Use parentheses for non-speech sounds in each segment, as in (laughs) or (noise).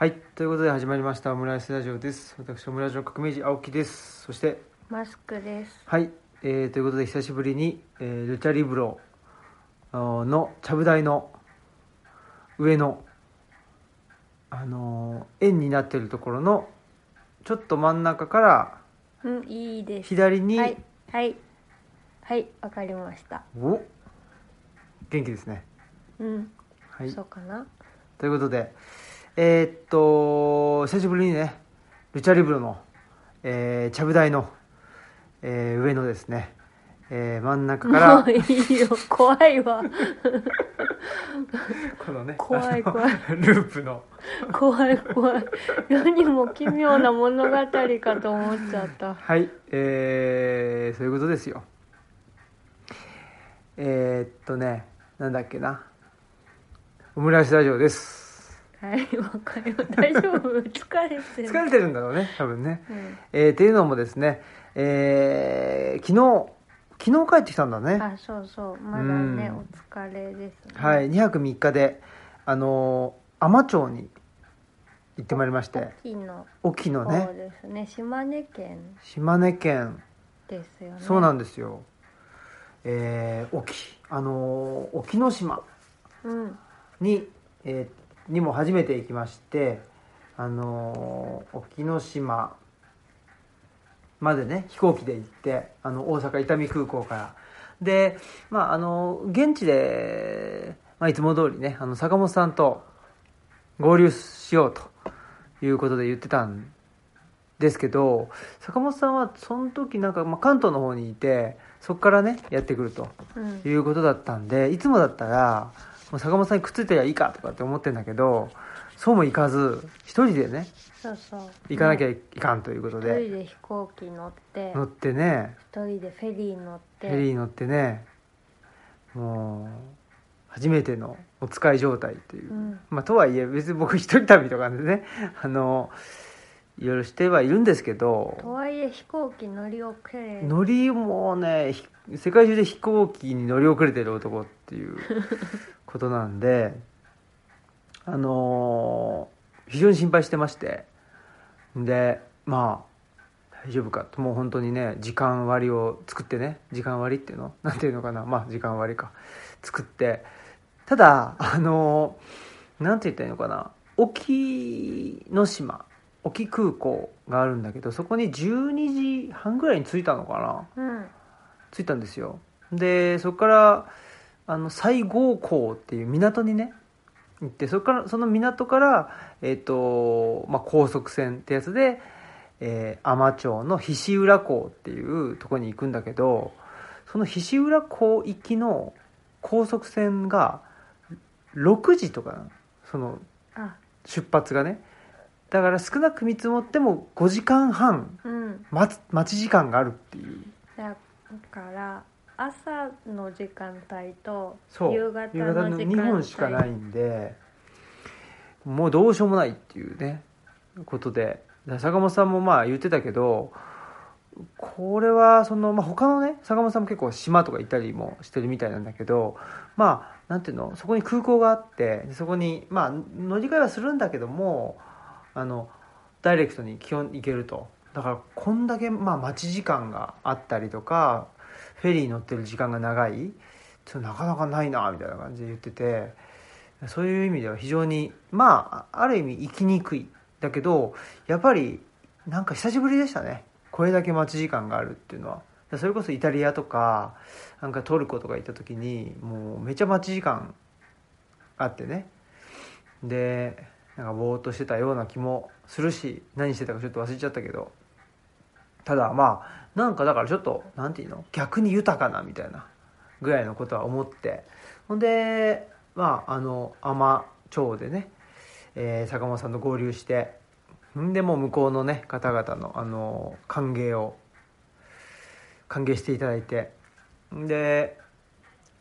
はいということで始まりましたオムライスラジオです私オムライスの革命児青木ですそしてマスクです。はい、えーということで久しぶりに、えールチャリブロのちゃぶ台の上のあのー円になってるところのちょっと真ん中からうん、いいです。左に、はい、はい、はい、わかりました。お元気ですねうん、はいそうかな。ということでえーっと久しぶりにねルチャリブロの、えー、ちゃぶ台の、えー上のですね、えー真ん中からもういいよ、怖いわ。このね怖い怖いループの怖い怖い。世にも奇妙な物語かと思っちゃった。はいえー、そういうことですよえー、っとねなんだっけなオムライスラジオですはい、わかる。大丈夫？疲れてる。疲れてるんだろうね多分ねうん。えー、っていうのもですねえー、昨日昨日帰ってきたんだねあ、そうそう。まだね、うんお疲れですね。はい2泊3日であのー海士町に行ってまいりまして沖の沖の方ねですね。島根県島根県ですよね。そうなんですよえー、沖あのー沖ノ島うん。に、えーにも初めて行きましてあのー沖ノ島までね飛行機で行ってあの大阪伊丹空港からでまああの現地で、まあ、いつも通りねあの坂本さんと合流しようということで言ってたんですけど坂本さんはその時なんか、まあ、関東の方にいてそこからねやってくるとうん。いうことだったんでいつもだったら坂本さんにくっついてりゃいいかとかって思ってんだけどそうもいかず一人でねそうそう。行かなきゃねいかんということ一で人で飛行機乗って乗ってね。一人でフェリー乗って。フェリー乗ってね。もう初めてのお使い状態という、うん。まあとはいえ別に僕一人旅とかでねあのいろいろしてはいるんですけどとはいえ飛行機乗り遅れ乗りもねひ世界中で飛行機に乗り遅れてる男っていう (laughs) ことなんであのー非常に心配してまして。でまあ大丈夫かともう本当にね時間割を作ってね時間割っていうの？なんていうのかな？まあ時間割か。作って。ただあのーなんて言ったらいいのかな？沖ノ島沖空港があるんだけどそこに12時半ぐらいに着いたのかな？うん。着いたんですよ。でそこからあの西郷港っていう港にね行ってそこからその港から、えっとまあ、高速船ってやつで、えー、海士町の菱浦港っていうところに行くんだけどその菱浦港行きの高速船が6時とかそのあ。出発がねだから少なく見積もっても5時間半うん。待つ待ち時間があるっていう。だから朝の時間帯とそう。夕方夕方のの時間帯。2本しかないんでもうどうしようもないっていうねことで。だから坂本さんもまあ言ってたけどこれはその、まあ、他のね坂本さんも結構島とか行ったりもしてるみたいなんだけどまあなんていうのそこに空港があってでそこにまあ乗り換えはするんだけどもあのダイレクトに基本行けると。だからこんだけまあ待ち時間があったりとかフェリー乗ってる時間が長い。ちょっとなかなかないなみたいな感じで言ってて。そういう意味では非常にまあある意味行きにくい。だけどやっぱりなんか久しぶりでしたね。これだけ待ち時間があるっていうのは。それこそイタリアとかなんかトルコとか行った時にもうめちゃ待ち時間あってね。でなんかぼーっとしてたような気もするし何してたかちょっと忘れちゃったけど。ただまあなんかだからちょっとなんていうの？逆に豊かなみたいなぐらいのことは思って。ほんでまああの海士町でね、えー坂本さんと合流してんでも向こうのね方々のあの歓迎を歓迎していただいて。で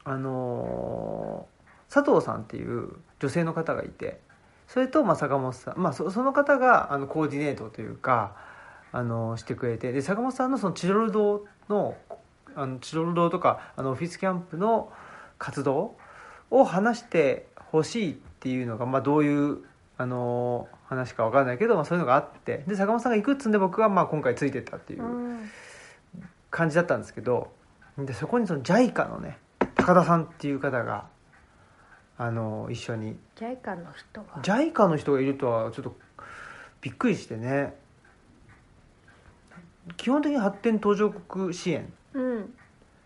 あの佐藤さんっていう女性の方がいて。それとまあ坂本さん、まあ、そその方があのコーディネートというかあのしてくれてで坂本さんのそのチロル堂のあのチロル堂とかあのオフィスキャンプの活動を話してほしいっていうのが、まあ、どういうあの話か分かんないけど、まあ、そういうのがあってで坂本さんが行くっつんで僕はまあ今回ついてったっていううん。感じだったんですけどでそこにその JICA のね高田さんっていう方があの一緒に。JICA の人は。JICA の人がいるとはちょっとびっくりしてね。基本的に発展途上国支援。うん。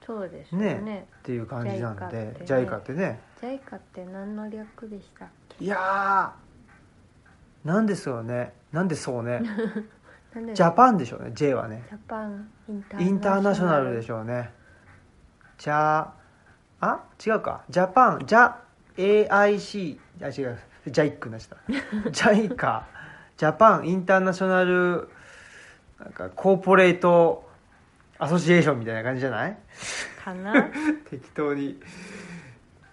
そうですよね。ね。っていう感じなんで JICA っって。てね。JICA って何の略でしたっけ？いやーなんですよね。なんでそうね。(laughs) ジャパンでしょうね。J はね。ジャパンインターナショナル。でししょうね。じゃああ？違うか。ジャパンジャ AIC あ違う。ジャイックなした JICA ジャパンインターナショナルなんかコーポレートアソシエーションみたいな感じじゃない？ょかな？(laughs) 適当に。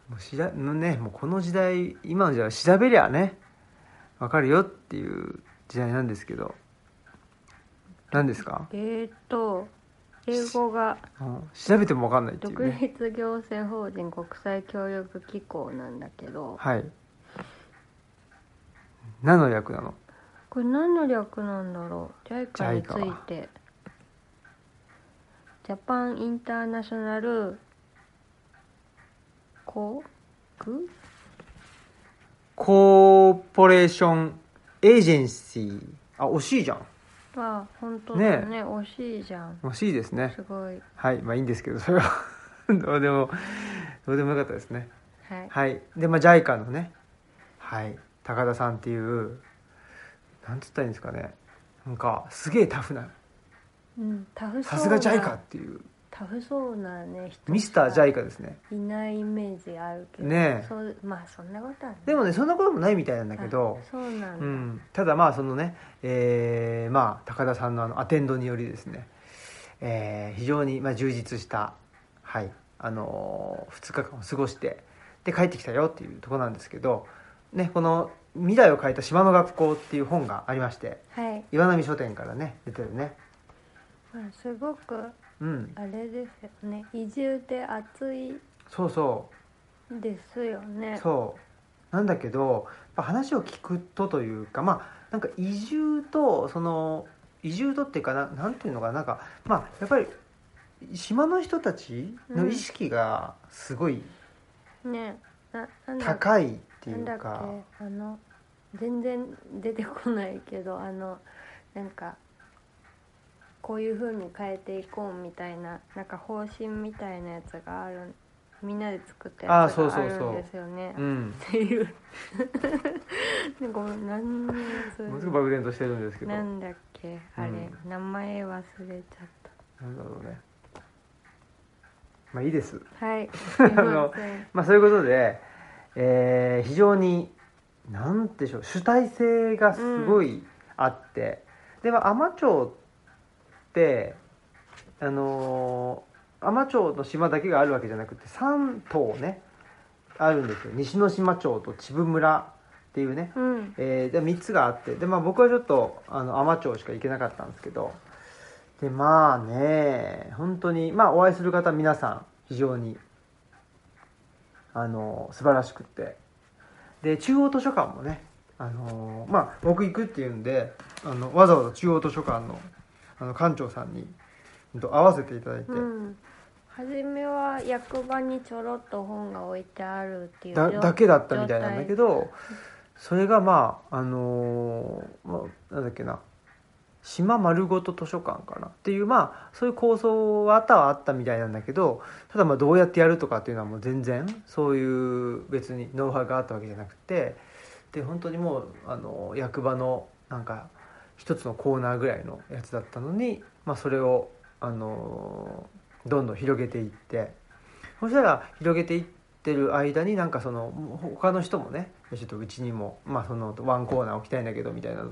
もうしらのねもうこの時代今の時代は調べりゃねわかるよっていう時代なんですけど。何ですか、えーっと英語がうん調べてもわかんないっていう独ね立行政法人国際協力機構なんだけどはい。何の略なの？これ何の略なんだろう？JICA について。ジャパンインターナショナル航空コーポレーションエージェンシー。あ惜しいじゃんあ本当だね。惜しいじゃん。惜しいですね。すごい。はい。まあいいんですけどそれは。(laughs) どうでもどうでもよかったですね。はい。はい。でまあ JICA のね。はい。高田さんっていうなんつったらいいんですかね。なんかすげえタフな。うんタフそうな。さすが JICA っていうタフそうなね人ミスター JICA ですね。いないイメージあるけどねえ。そうまあそんなことはねでもねそんなこともないみたいなんだけどあそうなんだ、うん、ただまあそのね、えーまあ、高田さんのあのアテンドによりですね、えー非常にまあ充実した、はいあの2日間を過ごしてで帰ってきたよっていうところなんですけど、ね、この「未来を変えた島の学校」っていう本がありましてはい、岩波書店からね出てるね。まあ、すごくうん。あれですよね。移住で暑いそうそうですよね。そうなんだけど話を聞くとというかまあなんか移住とその移住とっていうかななんていうのかななんかまあやっぱり島の人たちの意識がすごい高いっていなんだっうか、けあの全然出てこないけどあのなんかこういう風に変えていこうみたいななんか方針みたいなやつがあるみんなで作ったあやつがあそうそうそう。るんですよね。うん。っていう。(laughs) なん何ものすごく漠然としてるんですけど。なんだっけあれ、う名前忘れちゃっなんだろうね。まあいいです。たはい。(laughs) すいまあそういうことで、えー非常になんでしょう主体性がすごいあって、でまあ海士町ってあのー海士町の島だけがあるわけじゃなくて3島ねあるんですよ。西之島町と秩父村っていうね、うん。えーで3つがあって。で、まあ、僕はちょっとあの海士町しか行けなかったんですけど。でまあね本当にまあお会いする方皆さん非常にあの素晴らしくって。で中央図書館もねあのまあ僕行くっていうんであのわざわざ中央図書館のあの館長さんに会わせていただいて、うん。初めは役場にちょろっと本が置いてあるっていうだ状だけだったみたいなんだけどそれがまああのーまあ、なんだっけな。島丸ごと図書館かなっていうまあそういう構想はあったはあったみたいなんだけどただまあどうやってやるとかっていうのはもう全然そういう別にノウハウがあったわけじゃなくてで本当にもうあの役場のなんか一つのコーナーぐらいのやつだったのに、まあ、それをあのどんどん広げていってそしたら広げていってる間になんかその他の人もねちょっとうちにも、まあ、そのワンコーナー置きたいんだけどみたいなの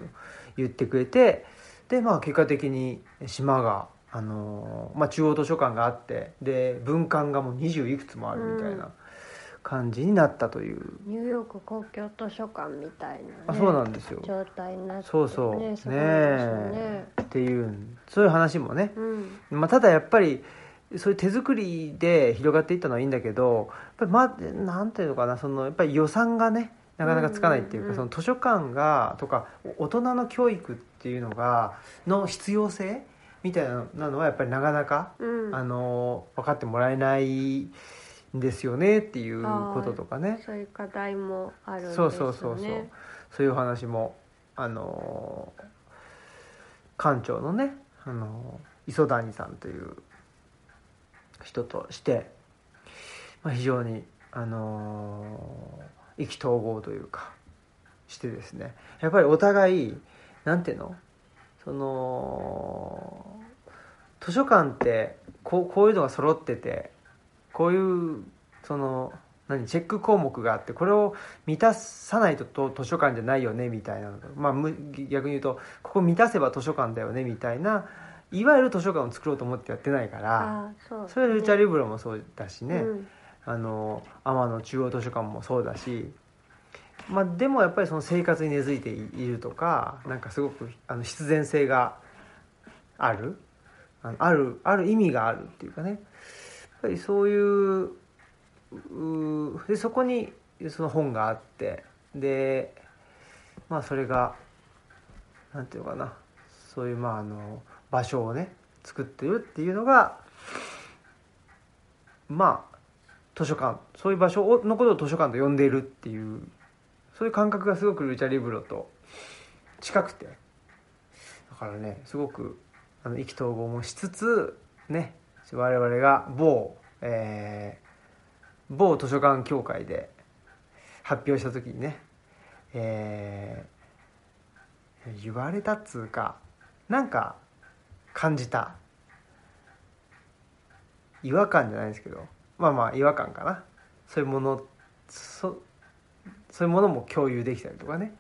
言ってくれてでまあ結果的に島が、あのまあ、中央図書館があってで文館がもう20いくつもあるみたいな。感じになったという、ニューヨーク公共図書館みたいな、ね、あそうなんですよ。状態になって、ね、そうそう。ね。ねっていうそういう話もね。うん。まあ、ただやっぱりそういう手作りで広がっていったのはいいんだけどやっぱりまあなんていうのかなそのやっぱり予算がねなかなかつかないっていうか、うんうんうん。その図書館がとかお大人の教育っていうのがの必要性みたいなのはやっぱりなかなか、うん。あの分かってもらえないんですよねっていうこととかね。そういう課題もあるんですね。うそうそうそう。そういうお話もあの館長のねあの磯谷さんという人として、まあ、非常にあの意気投合というかしてですね。やっぱりお互いなんていうの？その図書館ってこうこういうのが揃っててこういうその何チェック項目があってこれを満たさないとと図書館じゃないよねみたいなまあむ逆に言うとここ満たせば図書館だよねみたいないわゆる図書館を作ろうと思ってやってないからそうそれはルチャリブロもそうだしね、うん。あの天野中央図書館もそうだし、まあ、でもやっぱりその生活に根付いているとかなんかすごくあの必然性がある。あのあるある意味があるっていうかねぱりそういうでそこにその本があってでまあそれがなんていうかな。そういうまああの場所をね作ってるっていうのがまあ図書館。そういう場所をのことを図書館と呼んでいるっていうそういう感覚がすごくルチャリブロと近くて。だからねすごくあの意気投合もしつつね我々が某、えー某図書館協会で発表した時にね、えー言われたっつうかなんか感じた。違和感じゃないですけどまあまあ違和感かな。そういうものそそういうものも共有できたりとかね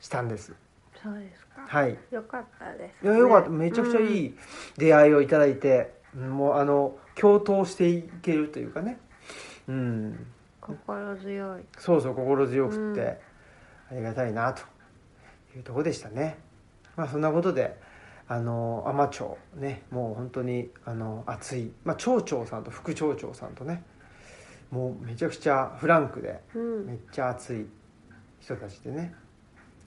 したんです。そうですはい。よかったです、いやよかった。めちゃくちゃいい、い出会いをいただいて、もうあの共闘していけるというかね。うん。心強い。そうそう心強くって、うん。ありがたいなと。いうところでしたね。まあそんなことであの海士町ねもう本当にあの熱い、まあ、町長さんと副町長さんとねもうめちゃくちゃフランクでうん。めっちゃ熱い人たちでね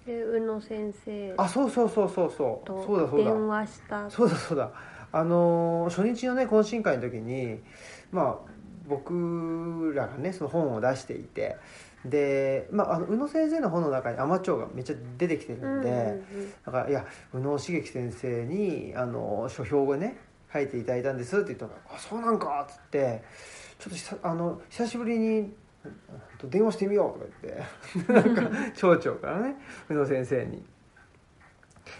で宇野先生あそうそうそうそうそう。とそうだそうだ。電話した。そうだそうだ。あのー初日のね懇親会の時にまあ僕らがねその本を出していてで、まあ、あの宇野先生の本の中に海士町がめっちゃ出てきてるんで、うんうんうん。だから「いや宇野茂樹先生にあの書評をね書いていただいたんです」って言ったら「あそうなんか」っつって「ちょっとあの久しぶりに電話してみよう」とか言って。(laughs) なんか町長からね宇野先生に。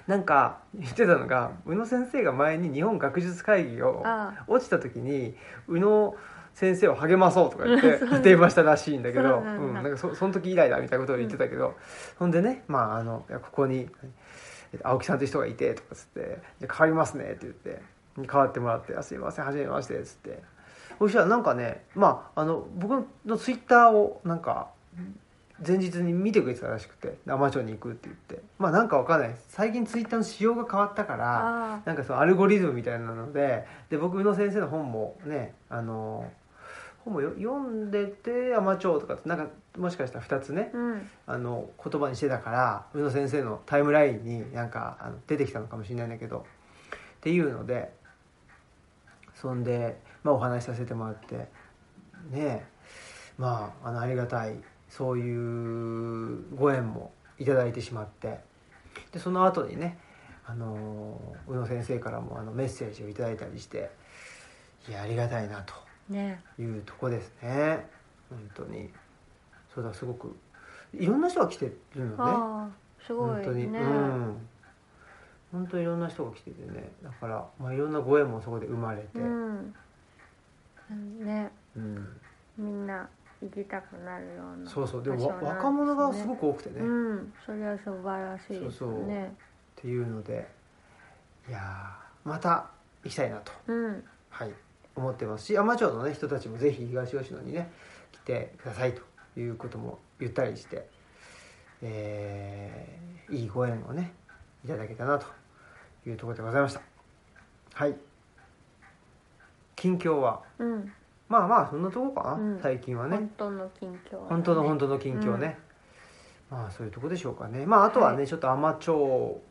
なんか言ってたのが宇野先生が前に日本学術会議をあ落ちた時に宇野先生を励まそうとか言って (laughs) 電話したらしいんだけどそうなんなんかそその時以来だみたいなことを言ってたけど、ほんでね、まあ、あのここにえっと青木さんという人がいてとかつって「じゃあ変わりますね」って言って変わってもらって「あすいませんはじめまして」っつってそしたらなんかねまああの僕のツイッターをなんか前日に見てくれてたらしくて海士町に行くって言って。まあなんかわかんない。最近ツイッターの仕様が変わったからあなんかそのアルゴリズムみたいなのでで僕宇野先生の本もねあの本もよ読んでて「海士町」とかってなんかもしかしたら2つねうん。あの言葉にしてたから宇野先生のタイムラインになんかあの出てきたのかもしれないんだけどっていうのでそんで、まあ、お話しさせてもらってねえまああのありがたいそういうご縁もいただいてしまってでその後にねあの宇野先生からもあのメッセージをいただいたりしていやありがたいなとねいうとこですね。本当に。そうだすごくいろんな人が来てるのね。すごい本当に、ね、うん。本当にいろんな人が来ててね。だから、まあ、いろんなご縁もそこで生まれて、うんね。うん。みんな行きたくなるようなそうそう。でも若者がすごく多くてね、っうん。それは素晴らしいですそうそう。ねていうので。いやーまた行きたいなと、うん。はい、思ってますし海士町の、ね、人たちもぜひ東吉野にね来てくださいということも言ったりして、えーいいご縁をねいただけたなというところでございました。はい近況は。うん。まあまあそんなとこかな、うん。最近はね。本当の近況本当の本当の近況ね、まあそういうとこでしょうかね。まああとはね、はい。ちょっと海士町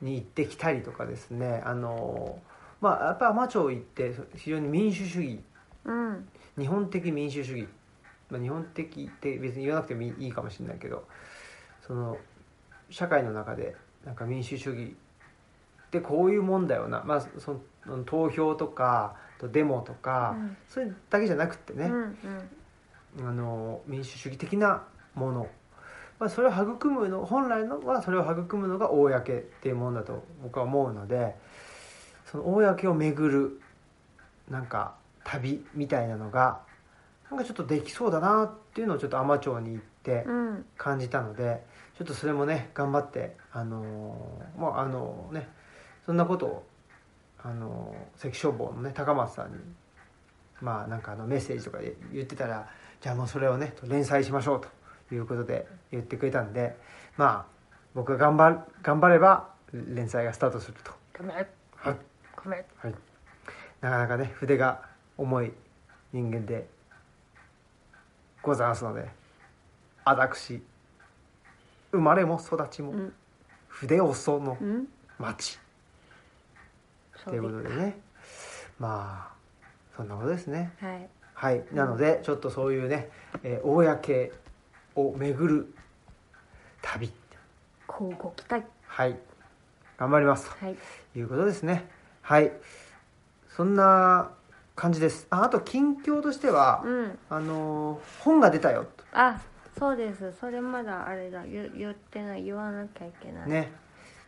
に行ってきたりとかですね。あのまあやっぱり海士町行って非常に民主主義。うん。日本的民主主義、まあ、日本的って別に言わなくてもいいいいかもしれないけど。その社会の中でなんか民主主義ってこういうもんだよな、まあ、その投票とかとデモとか、うん。それだけじゃなくってね、うんうん。あの民主主義的なもの、まあ、それを育むの本来のはそれを育むのが公っていうものだと僕は思うのでその公を巡るなんか旅みたいなのがなんかちょっとできそうだなっていうのをちょっと海士町に行ってうん。感じたのでちょっとそれもね頑張ってあのーもうあのねそんなことをあのー関消防のね高松さんにまあなんかあのメッセージとかで言ってたらじゃあもうそれをね連載しましょうということで言ってくれたんでまあ僕が頑張る頑張れば連載がスタートすると。ごめん。はい。ごめん。はい、なかなかね筆が重い人間でございますので私生まれも育ちもうん。筆遅のうん。町。そということでね。まあそんなことですね。はい。はい。なのでちょっとそういうね、えー公を巡る旅。交互期待。はい。頑張りますはい。ということですね。はい。そんな感じです。ああと近況としては、うん。あのー本が出たよと。あそうです。それまだあれだ。言言ってない。言わなきゃいけない。ね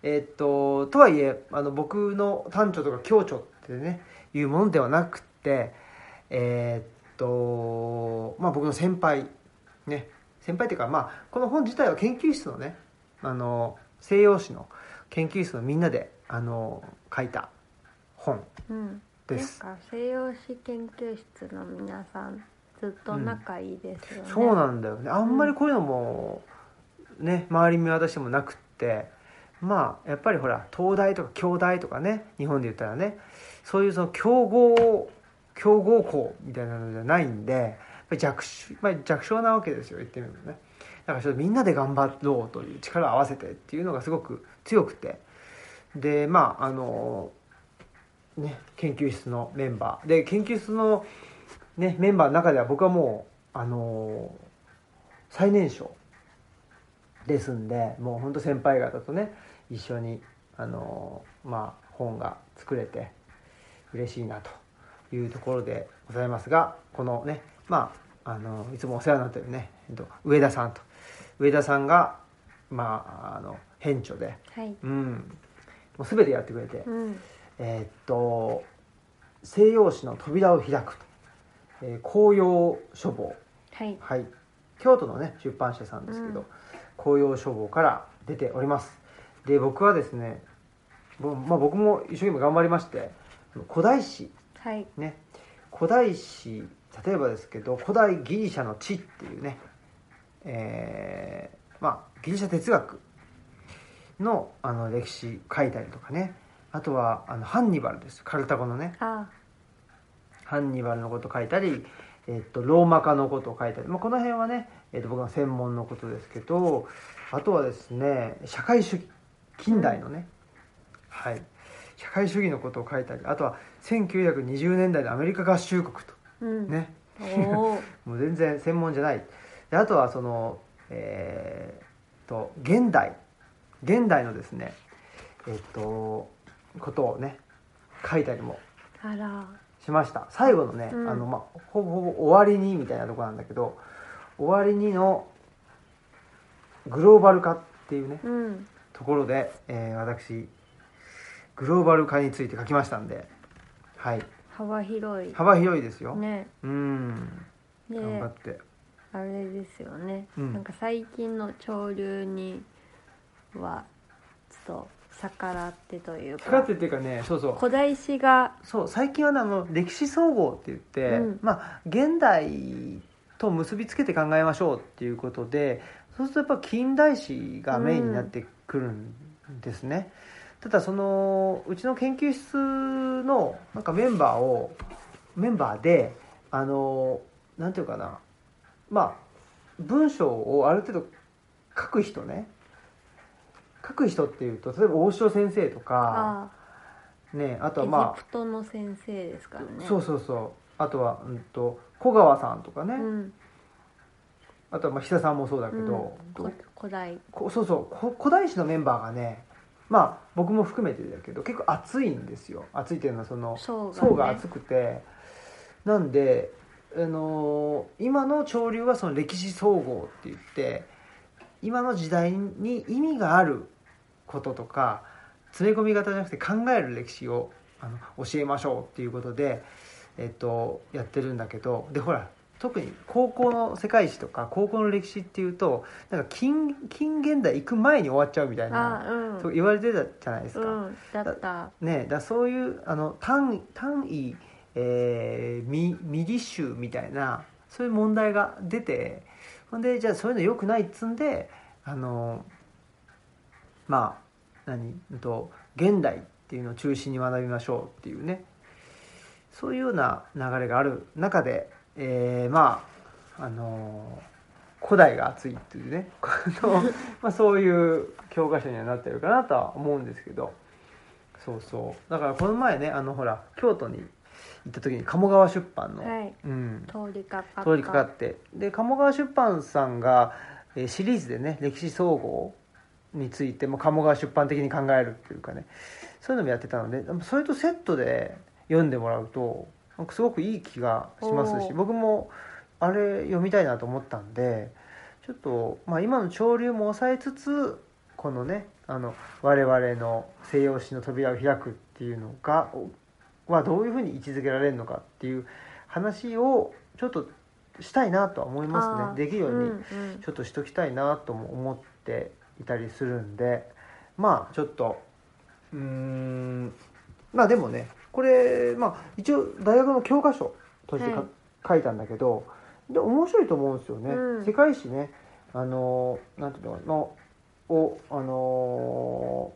えーっととはいえあの僕の短調とか強調ってねいうものではなくってえーっとまあ僕の先輩ね先輩っていうかまあこの本自体は研究室のねあの西洋史の研究室のみんなであの書いた本うん。です。なんか西洋史研究室の皆さんずっと仲いいですよね、そうなんだよね。あんまりこういうのもね周り見渡してもなくってまあやっぱりほら東大とか京大とかね日本で言ったらねそういうその強豪強豪校みたいなのじゃないんで弱小,、まあ、弱小なわけですよ言ってみるとね。だからちょっとみんなで頑張ろうという力を合わせてっていうのがすごく強くて。でまああのね研究室のメンバー。で研究室のね、メンバーの中では僕はもう、あの最年少ですんでもう本当先輩方とね一緒に、あのーまあ、本が作れて嬉しいなというところでございますがこのねまあ、あのいつもお世話になってるね、えっと、上田さんと上田さんが、まあ、あの編著で、はい。うん、もう全てやってくれて。うん。えーっと西洋史の扉を開くと、えー紅葉書房。はい。はい。京都のね出版社さんですけど、うん。紅葉書房から出ておりますで僕はですね、ぼまあ、僕も一生懸命頑張りまして古代史はい。ね。古代史例えばですけど古代ギリシャの地っていうねえーまあギリシャ哲学のあの歴史書いたりとかね。あとはあのハンニバルです。カルタゴのね。あハンニバルのこと書いたり、えっとローマ化のことを書いたり、まあ、この辺はね、えっと僕の専門のことですけどあとはですね社会主義近代のね、はい。社会主義のことを書いたりあとは1920年代のアメリカ合衆国とうん。ね。(laughs) もう全然専門じゃない。であとはそのえーっと現代。現代のですねえっとことをね書いたりもしました。最後のね、うん。あのまあほぼほぼ終わりにみたいなところなんだけど終わりにのグローバル化っていうねうんところで、えー私グローバル化について書きましたんではい。幅広い。幅広いですよ、ね。うん。で頑張って。あれですよね、うん。なんか最近の潮流にはちょっと逆らってというか。使ってっていうかねそうそう。古代史が。そう最近はねあの歴史総合って言って、うん。まあ現代と結びつけて考えましょうっていうことでそうするとやっぱ近代史がメインになってくるんですね、ただそのうちの研究室のなんかメンバーをメンバーであのなんていうかな。まあ文章をある程度書く人ね。書く人っていうと例えば大城先生とかあねあとあエジはまプトの先生ですからね。あそうそうそう。あとは、うん、と小川さんとかね、うんあとはまあ久さんもそうだけうん古代。こそうそうこ古代史のメンバーがねまあ僕も含めてだけど結構熱いんですよ。熱いっていうのはその層が,、ね、層が厚くて。なんで、あのー今の潮流はその歴史総合って言って今の時代に意味があることとか詰め込み型じゃなくて考える歴史をあの教えましょうっていうことで、えっと、やってるんだけどでほら特に高校の世界史とか高校の歴史っていうとなんか近近現代行く前に終わっちゃうみたいなそう言われてたじゃないですか。うんだった。ねだそういうあの単位単位、えーミミリ集みたいなそういう問題が出てほんでじゃあそういうの良くないっつんであのまあ何うんと現代っていうのを中心に学びましょうっていうね。そういうような流れがある中で、えーまああの古代が熱いっていうね (laughs) まあそういう教科書にはなってるかなとは思うんですけど。そうそう。だからこの前ねあのほら京都に行った時に鴨川出版の、はい。うん、通りかかって。で鴨川出版さんが、えーシリーズでね歴史総合についても鴨川出版的に考えるっていうかねそういうのもやってたのでそれとセットで読んでもらうとすごくいい気がしますし僕もあれ読みたいなと思ったんでちょっと、まあ、今の潮流も抑えつつこのねあの我々の西洋史の扉を開くっていうのがはどういうふうに位置づけられるのかっていう話をちょっとしたいなとは思いますね。できるようにんうん。ちょっとしときたいなとも思っていたりするんで。まあちょっとうーんまあでもねこれまあ一応大学の教科書としてか、はい。書いたんだけどで面白いと思うんですよね、うん。世界史ね。あのなんていうのかなをあの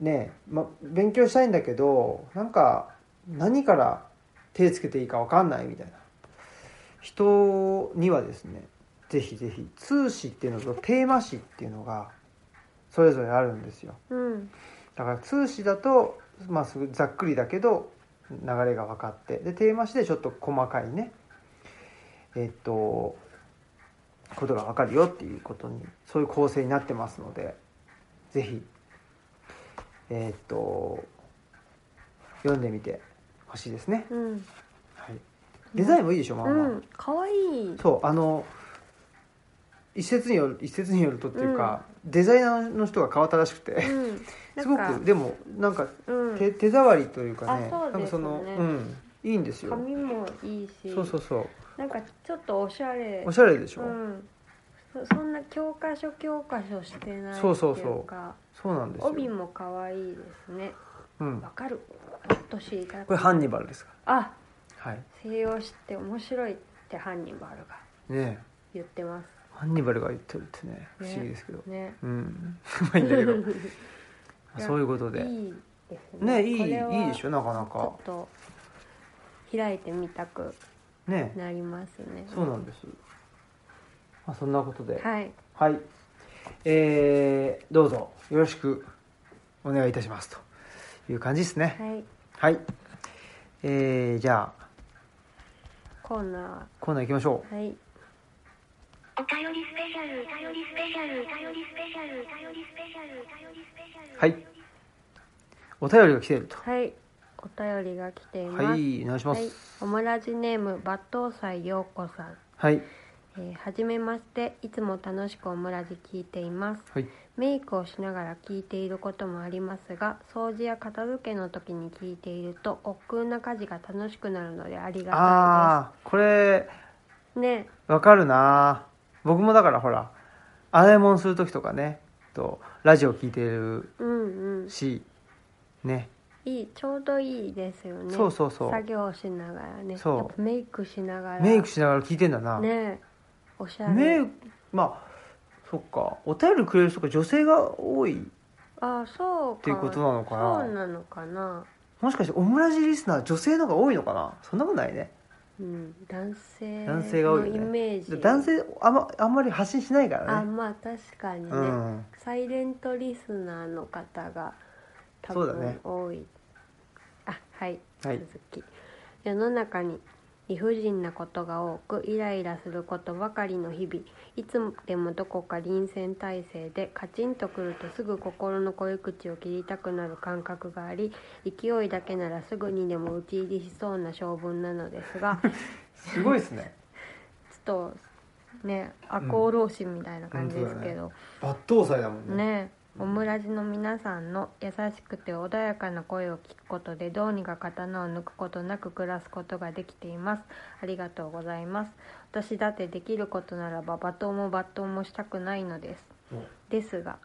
ねま、勉強したいんだけどなんか何から手つけていいか分かんないみたいな。人にはですねぜひぜひ通史っていうのとテーマ史っていうのがそれぞれあるんですよ。うん。だから通史だと、まあ、すぐざっくりだけど流れが分かって。でテーマ誌でちょっと細かいね。えっとことが分かるよっていうことにそういう構成になってますのでぜひえっと読んでみてほしいですね、うん。はい、デザインもいいでしょまあまあ、うん。かわい。いそうあの一説による一説によるとっていうか、デザイナーの人が変わったらしくて、うん。(laughs) すごくでもなんかうん。手手触りというかね。なんかそのうん。いいんですよ。紙もいいし。そうそうそう。なんかちょっとおしゃれ。おしゃれでしょ、うん。そそんな教科書教科書してないそうそうそう。そうなんですよ。帯も可愛いですね。うん。わかる。もっと知りたいこれハンニバルですか？あ。はい。西洋史って面白いってハンニバルがねえ。言ってますハンニバルが言ってるってね不思議ですけど、ね。うん。(laughs) まあいいんだけど。(laughs) そういうことで。いいですね。ねいいいいでしょなかなちょかっと開いてみたくね。なりますね。そうなんです、まあ、そんなことで。はい。はい、えー、どうぞよろしくお願いいたしますと。いう感じですね。はい。はい、えー、じゃあ。コーナコーナー行きましょーはいお便りスペシャル、お便りスペシャル、お便りスペシャル、お便りスペシャル、お便りスペシャル。うはい。お便りが来ていると。はい。お便りが来ています。はいお願いします。はい、オムラジネーム抜刀斎陽子さん。はい。えーはじめまして。いつも楽しくオムラジ聞いています。はい。メイクをしながら聞いていることもありますが掃除や片付けの時に聞いていると億劫な家事が楽しくなるのでありがたああこれいですね。わかるな僕もだからほら洗い物する時とかねとラジオ聞いてるうんうん。しね。いいちょうどいいですよね。そうそうそう。作業しながらね。そう。メイクしながら。メイクしながら聞いてんだな、ね。おしゃれ。メイクまあそっか。お便りくれる人が女性が多いあそうか。っていうことなのかな。そうなのかな。もしかしてオムラジリスナー女性の方が多いのかな。そんなことないねうん、男性男性が多いのイメージ。男性あんまあんまり発信しないからね。あまあ確かにね、うん。サイレントリスナーの方が多分多い、あはい、はい。続き。世の中に理不尽なことが多くイライラすることばかりの日々。いつでもどこか臨戦態勢でカチンとくるとすぐ心の声口を切りたくなる感覚があり勢いだけならすぐにでも打ち入りしそうな性分なのですが (laughs) すごいですね。ちょっとね赤穂浪士みたいな感じですけど、抜刀斎だもんね。ね。えオムラジの皆さんの優しくて穏やかな声を聞くことでどうにか刀を抜くことなく暮らすことができています。ありがとうございます。私だってできることならば罵倒も罵倒もしたくないのです。ですが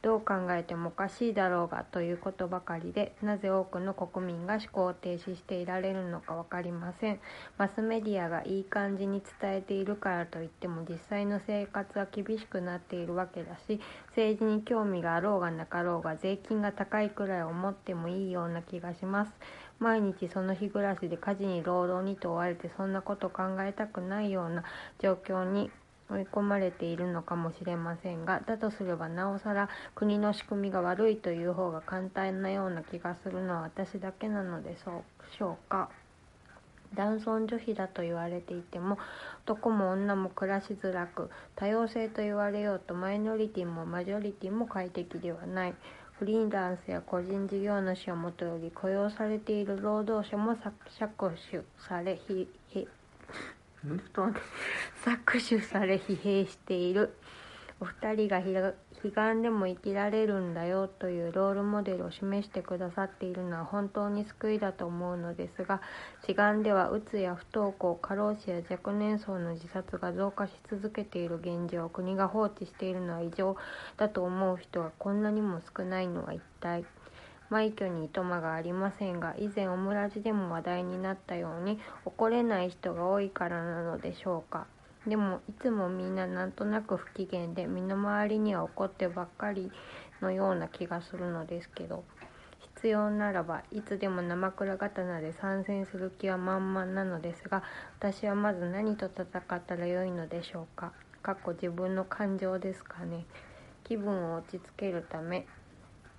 どう考えてもおかしいだろうがということばかりでなぜ多くの国民が思考を停止していられるのか分かりません。マスメディアがいい感じに伝えているからといっても実際の生活は厳しくなっているわけだし政治に興味があろうがなかろうが税金が高いくらい思ってもいいような気がします。毎日その日暮らしで家事に労働にと追われてそんなこと考えたくないような状況に追い込まれているのかもしれませんがだとすればなおさら国の仕組みが悪いという方が簡単なような気がするのは私だけなのでしょうか。男尊女卑だと言われていても男も女も暮らしづらく多様性と言われようとマイノリティもマジョリティも快適ではない。フリーランスや個人事業主をもとより雇用されている労働者も搾取され (laughs) 搾取され疲弊している。お二人がひら悲願でも生きられるんだよというロールモデルを示してくださっているのは本当に救いだと思うのですが志願ではうつや不登校過労死や若年層の自殺が増加し続けている現状を国が放置しているのは異常だと思う人がこんなにも少ないのは一体。枚挙にいとまがありませんが以前オムラジでも話題になったように怒れない人が多いからなのでしょうかでもいつもみんななんとなく不機嫌で身の回りには怒ってばっかりのような気がするのですけど必要ならばいつでも生倉刀で参戦する気は満々なのですが私はまず何と戦ったらよいのでしょうか？かっこ自分の感情ですかね？気分を落ち着けるため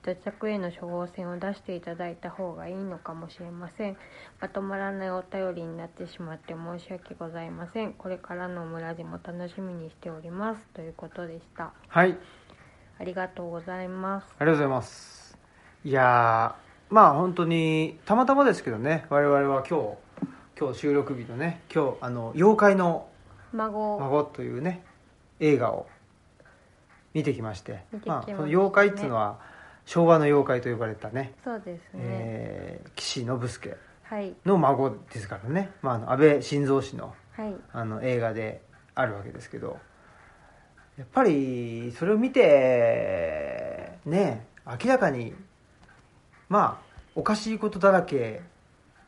土着への処方箋を出していただいた方がいいのかもしれません。まとまらないお便りになってしまって申し訳ございません。これからの村でも楽しみにしております。ということでした。はい。ありがとうございます。ありがとうございます。いやーまあ本当にたまたまですけどね。我々は今日今日収録日のね。今日あの妖怪の孫。孫というね映画を見てきまして。見てきまあ、その妖怪っていうのは昭和の妖怪と呼ばれたね、そうですね、えー岸信介。はい。の孫ですからね、まあ、あの安倍晋三氏のはい。あの映画であるわけですけど。やっぱりそれを見てね明らかにまあおかしいことだらけ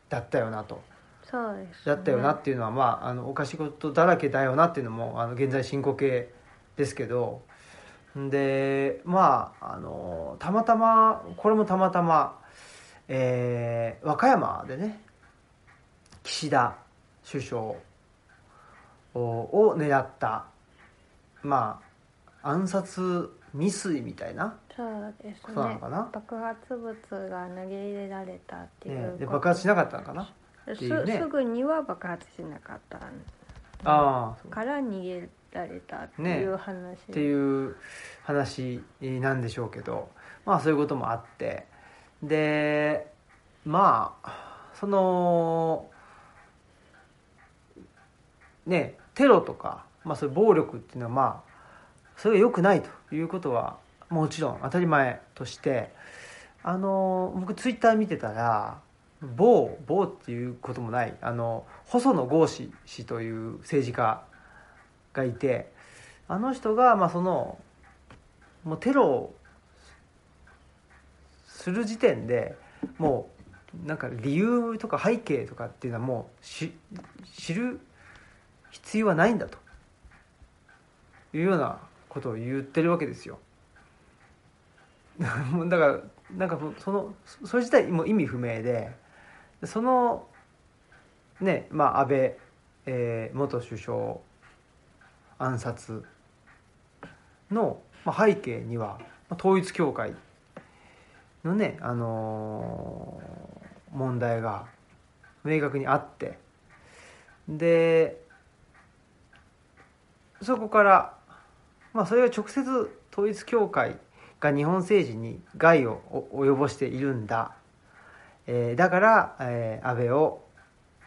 だったよなと。そうです、ね、だったよなっていうのは、まあ、あのおかしいことだらけだよなっていうのもあの現在進行形ですけどでまああのたまたまこれもたまたま、えー和歌山でね岸田首相をを狙ったまあ暗殺未遂みたいな、そうですね。かな？爆発物が投げ入れられたっていうね爆発しなかったのかな？ね。すすぐには爆発しなかったああから逃げられたっていう話、っていう話なんでしょうけどまあそういうこともあって。でまあそのねテロとか、まあ、そういう暴力っていうのはまあそれが良くないということはもちろん当たり前として。あの僕ツイッター見てたら某某っていうこともない。あの細野豪志氏という政治家がいてあの人がまあそのもうテロをする時点でもうなんか理由とか背景とかっていうのはもうし知る必要はないんだというようなことを言ってるわけですよ。(laughs) だからなんかそのそれ自体も意味不明でそのねまあ安倍、えー元首相暗殺の、背景には統一教会のね、あのー問題が明確にあってでそこから、まあ、それが直接統一教会が日本政治に害を及ぼしているんだ、えーだから、えー安倍を、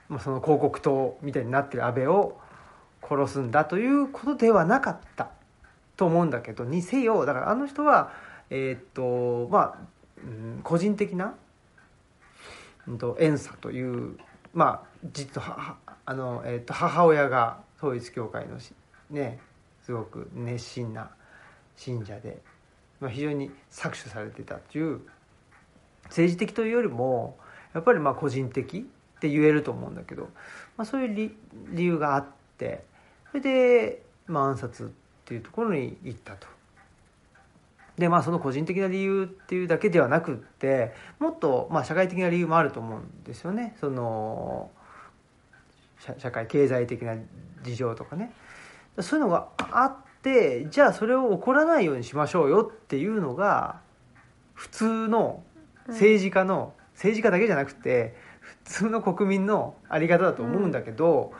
まあ、その広告塔みたいになってる安倍を殺すんだということではなかったと思うんだけどにせよだからあの人はえーっとまあ、うん個人的な、うん、と遠佐というまあ実ははあの、えーっと母親が統一教会のしねすごく熱心な信者で、まあ、非常に搾取されてたという政治的というよりもやっぱりまあ個人的って言えると思うんだけど、まあ、そういう理理由があってそれで、まあ、暗殺っていうところに行ったと。でまあその個人的な理由っていうだけではなくってもっとまあ社会的な理由もあると思うんですよね。その社社会経済的な事情とかね。そういうのがあってじゃあそれを起こらないようにしましょうよっていうのが普通の政治家の、政治家だけじゃなくて普通の国民のあり方だと思うんだけど、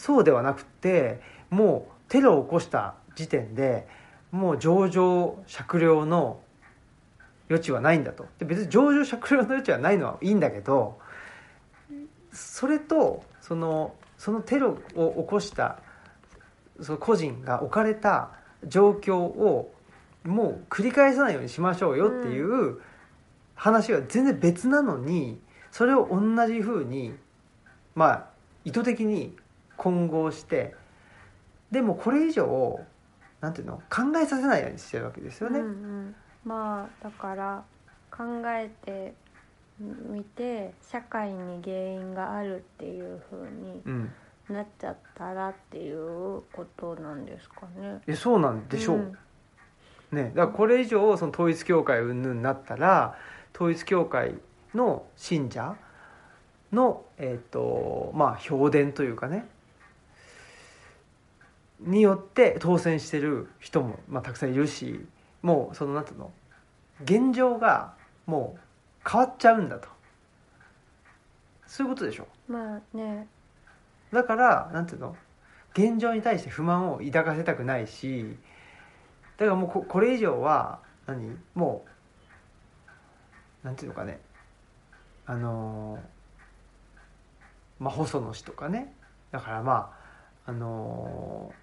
そうではなくてもうテロを起こした時点でもう上場酌量の余地はないんだと。で別に上場酌量の余地はないのはいいんだけどそれとそのそのテロを起こしたその個人が置かれた状況をもう繰り返さないようにしましょうよっていう話は全然別なのにそれを同じふうにまあ意図的に混合してでもこれ以上なんていうの考えさせないようにしてるわけですよね。うんうん、まあだから考えてみて社会に原因があるっていう風にうん、なっちゃったらっていうことなんですかね。えそうなんでしょう、んね、だからこれ以上その統一教会云々になったら統一教会の信者のえっ、とまあ評伝というかねによって当選してる人も、まあ、たくさんいるしもうそのなんていうの現状がもう変わっちゃうんだと。そういうことでしょ。まあね。だからなんていうの現状に対して不満を抱かせたくないしだからもうここれ以上は何もうなんていうのかねあのーまあ細野氏とかね。だからまああのー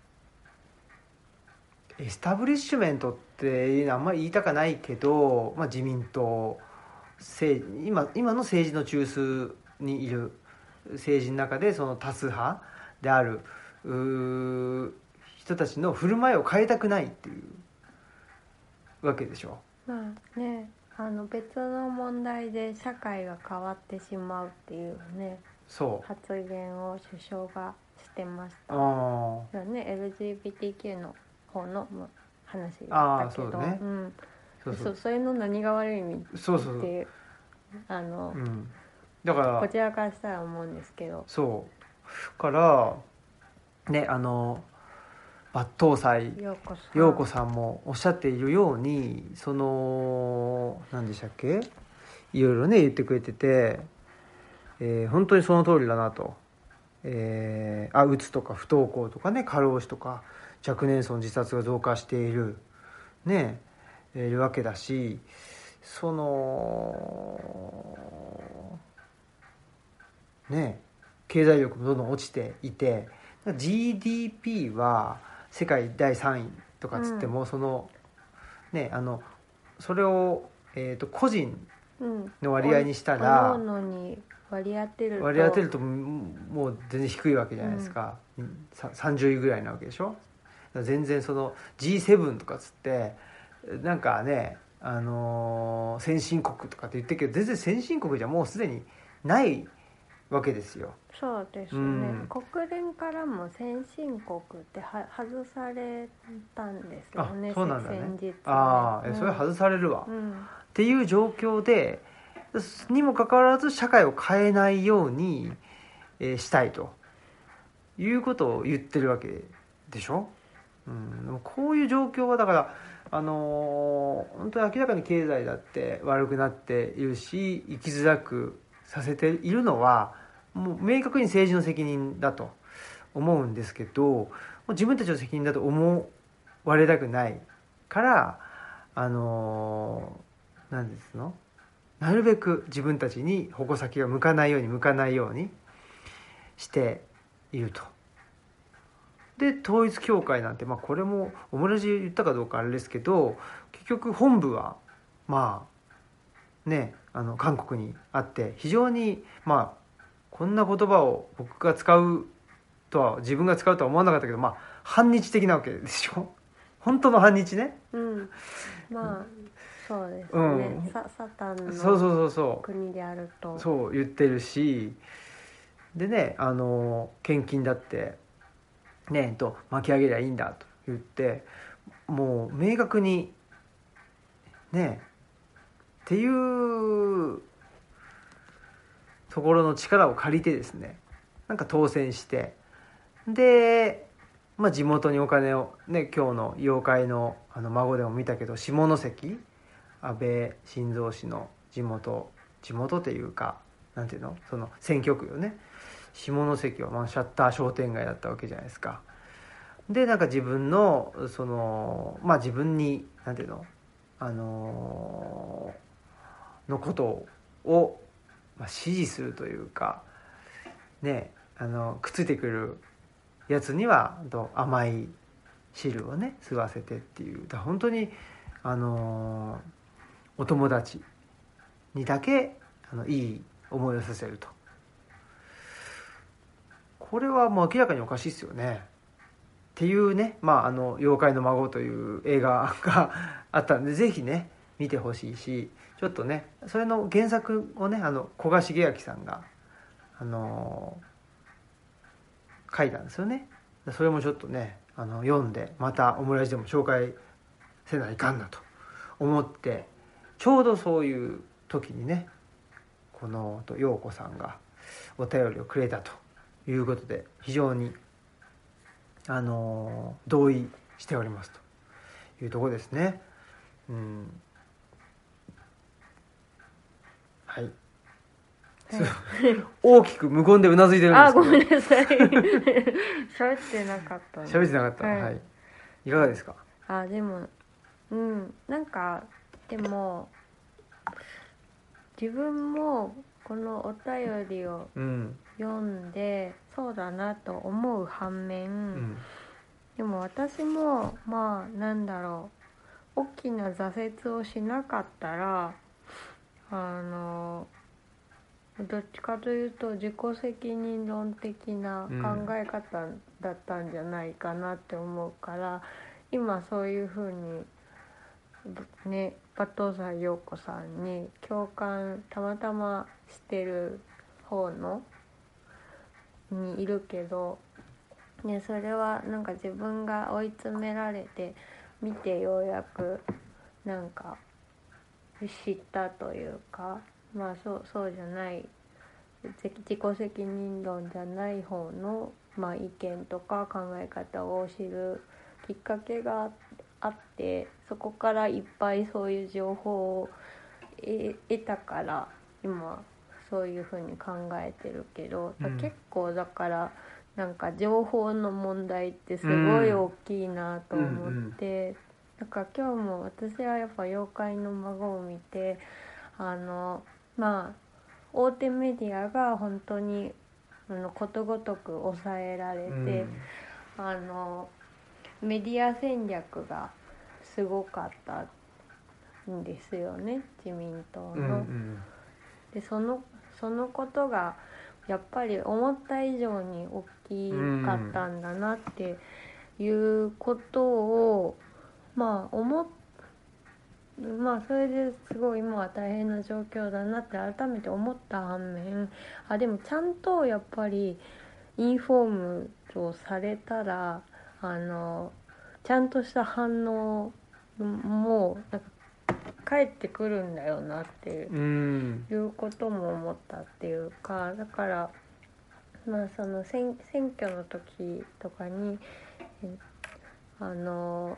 エスタブリッシュメントっていうのはあんまり言いたかないけど、まあ、自民党政今今の政治の中枢にいる政治の中でその多数派である人たちの振る舞いを変えたくないっていうわけでしょ。まあねあの別の問題で社会が変わってしまうっていうねそう発言を首相がしてました。あよね LGBTQ の方のまあ話だけど。そうね。うん、あそうそそううそれの何が悪いみそうそうそう、っていう。あの、うん、だからこちらからしたら思うんですけど。そう。からねあの抜刀斎陽子さん。陽子さんもおっしゃっているようにその何でしたっけ？いろいろね言ってくれてて、えー本当にその通りだなと、えーあうつとか不登校とかね過労死とか若年層の自殺が増加している。ね。えーいるわけだしそのね。経済力もどんどん落ちていて GDP は世界第3位とかっつっても、そのねあのそれを、えー、と個人うん。の割合にしたら各々に割り当てると割り当てるともう全然低いわけじゃないですか、さ30位ぐらいなわけでしょ全然その G7 とかっつってなんかね、あのー先進国とかって言ってるけど全然先進国じゃもうすでにないわけですよ。そうですね、うん。国連からも先進国っては外されたんですよあねそうなんだね。先日ね。ああ、えうん。それ外されるわ、っうん。ていう状況でにもかかわらず社会を変えないようにえーしたいということを言ってるわけでしょ、うん、でもこういう状況はだからあのー本当に明らかに経済だって悪くなっているし生きづらくさせているのはもう明確に政治の責任だと思うんですけど自分たちの責任だと思われたくないからあのーなんですのなるべく自分たちに矛先が向かないように向かないようにしていると。で統一教会なんて、まあ、これもオムラジ言ったかどうかあれですけど結局本部はまあねあの韓国にあって非常にまあこんな言葉を僕が使うとは自分が使うとは思わなかったけどまあ反日的なわけでしょ (laughs) 本当の反日ね。うん。まあそうですね、うん。ササタンそうそうのそうそう。国であると。そう言ってるし。でねあの献金だってねえと巻き上げりゃいいんだと言ってもう明確にねっていうところの力を借りてですねなんか当選してで、まあ、地元にお金をね今日の妖怪のあの孫でも見たけど下関安倍晋三氏の地元地元っていうかなんていうの？その選挙区よね。下関はまあシャッター商店街だったわけじゃないですか。でなんか自分のそのまあ自分になんていうのあののことを、まあ、支持するというかねあのくっついてくるやつにはと甘い汁をね吸わせてっていう。だ本当にあのお友達にだけあのいい思いをさせると。これはもう明らかにおかしいですよね。っていうね「まあ、あの妖怪の孫」という映画があったんでぜひね見てほしいしちょっとねそれの原作をねあの古賀茂明さんがあの書いたんですよね。それもちょっとねあの読んでまたオムライスでも紹介せないかんなと思ってちょうどそういう時にねこのと陽子さんがお便りをくれたと。いうことで非常にあの同意しておりますというところですね。うん、はい。はい大きく無言でうなずいてるんですけど。あごめんなさい (laughs) 喋ってなかったね喋ってなかった。は。はいいい、かがですか？あでもうんなんかでも自分もこのお便りをうん。読んでそうだなと思う反面、うん。でも私もまあなんだろう大きな挫折をしなかったらあのどっちかというと自己責任論的な考え方だったんじゃないかなって思うから、今そういうふうにね馬頭さん陽子さんに共感たまたましてる方のにいるけどね、それはなんか自分が追い詰められて見てようやくなんか知ったというかまあそうそうじゃない自己責任論じゃない方の、まあ、意見とか考え方を知るきっかけがあってそこからいっぱいそういう情報を得たから今そういうふうに考えてるけど、うん。結構だからなんか情報の問題ってすごい大きいなと思って、なんか今日も私はやっぱ「妖怪の孫」を見てあのまあ大手メディアが本当にあのことごとく抑えられて、うん。あのメディア戦略がすごかったんですよね自民党の。うんうん。でそのそのことがやっぱり思った以上に大きかったんだなっていうことを、まあ思っまあそれですごい今は大変な状況だなって改めて思った反面あでもちゃんとやっぱりインフォームをされたらあのちゃんとした反応もなんか返ってくるんだよなっていううん。いうことも思ったっていうかだからまあその選選挙の時とかにえあの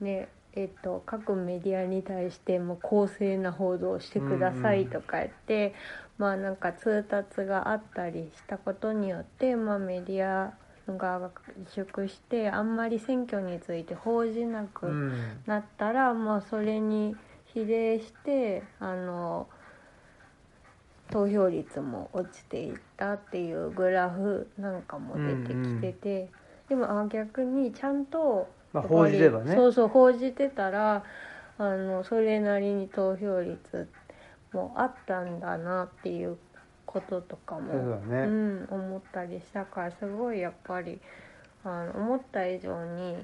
ねえっと各メディアに対しても公正な報道をしてくださいとか言って、まあなんか通達があったりしたことによって、まあ、メディアが萎縮してあんまり選挙について報じなくうん。なったら、まあ、それに比例してあの投票率も落ちていったっていうグラフなんかも出てきてて、でもあ逆にちゃんとまあ報じればね。そうそう報じてたらあのそれなりに投票率もあったんだなっていうこととかも、ね。うん、思ったりしたからすごいやっぱりあの思った以上に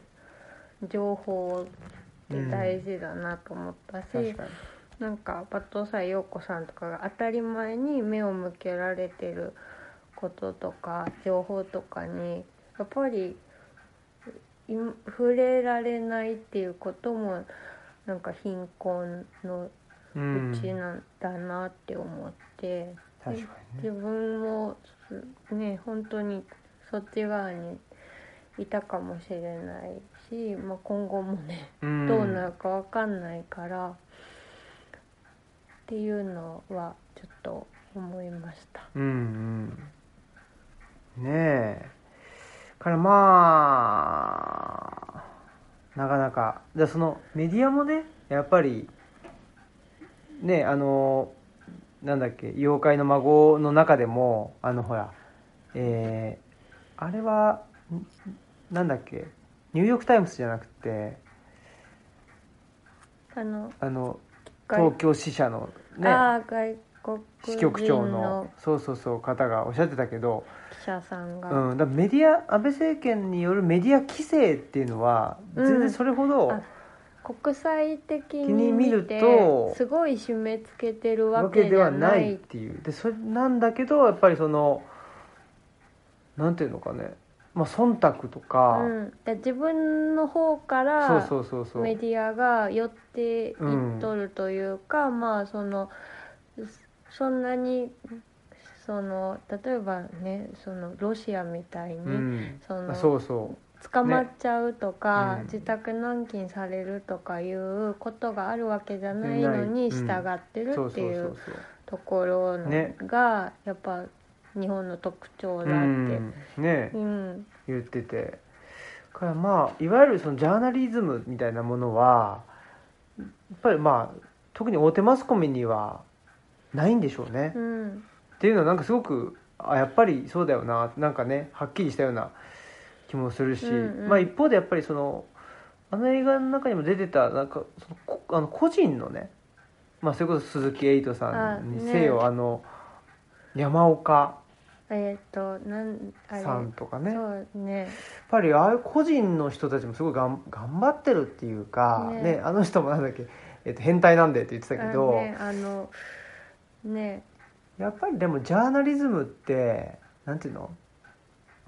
情報って大事だなと思ったし、確かに。なんかバトサイ陽子さんとかが当たり前に目を向けられてることとか情報とかにやっぱりい触れられないっていうこともなんか貧困のううんちなんだなって思って、確かにね。自分もね本当にそっち側にいたかもしれないし、まあ、今後もねうん。どうなるかわかんないから、っていうのはちょっと思いました。うんうん。ねえ。からまあなかなか。じゃあそのメディアもねやっぱりねあのなんだっけ妖怪の孫の中でもあのほらえー、あれはんなんだっけニューヨーク・タイムズじゃなくてあのあの外東京支社のねああ外国支局長人ののそうそうそう方がおっしゃってたけど、記者さんが、うん、だメディア安倍政権によるメディア規制っていうのはうん。全然それほどあ国際的にに見るとすごい締め付けてるわわけではないいっていう。でそれなんだけどやっぱりそのなんていうのかね、まあ、忖度とか、うん、で自分の方かそうらそうそうそう。メディアが寄っていっとるというか、まあそのそんなにその例えばねそのロシアみたいに、うん。そのあそうそ捕まっちゃうとか、ね。うん。自宅軟禁されるとかいうことがあるわけじゃないのに従ってるっていうところがやっぱ日本の特徴だって。うん。ね。うん。言ってて。からまあいわゆるそのジャーナリズムみたいなものはやっぱりまあ特に大手マスコミにはないんでしょうね、うん。っていうのはなんかすごくあやっぱりそうだよななんかねはっきりしたような気もするし、うんうん。まあ一方でやっぱりそのあの映画の中にも出てたなんかそのこあの個人のねまあそれこそ鈴木エイトさんにせよあ,、ねの山岡えっ、となんさんとかね。やっぱりああいう個人の人たちもすごいがん頑張ってるっていうかね。ねあの人もなんだっけ、えっと変態なんでって言ってたけど、あねあのね。やっぱりでもジャーナリズムってなんていうの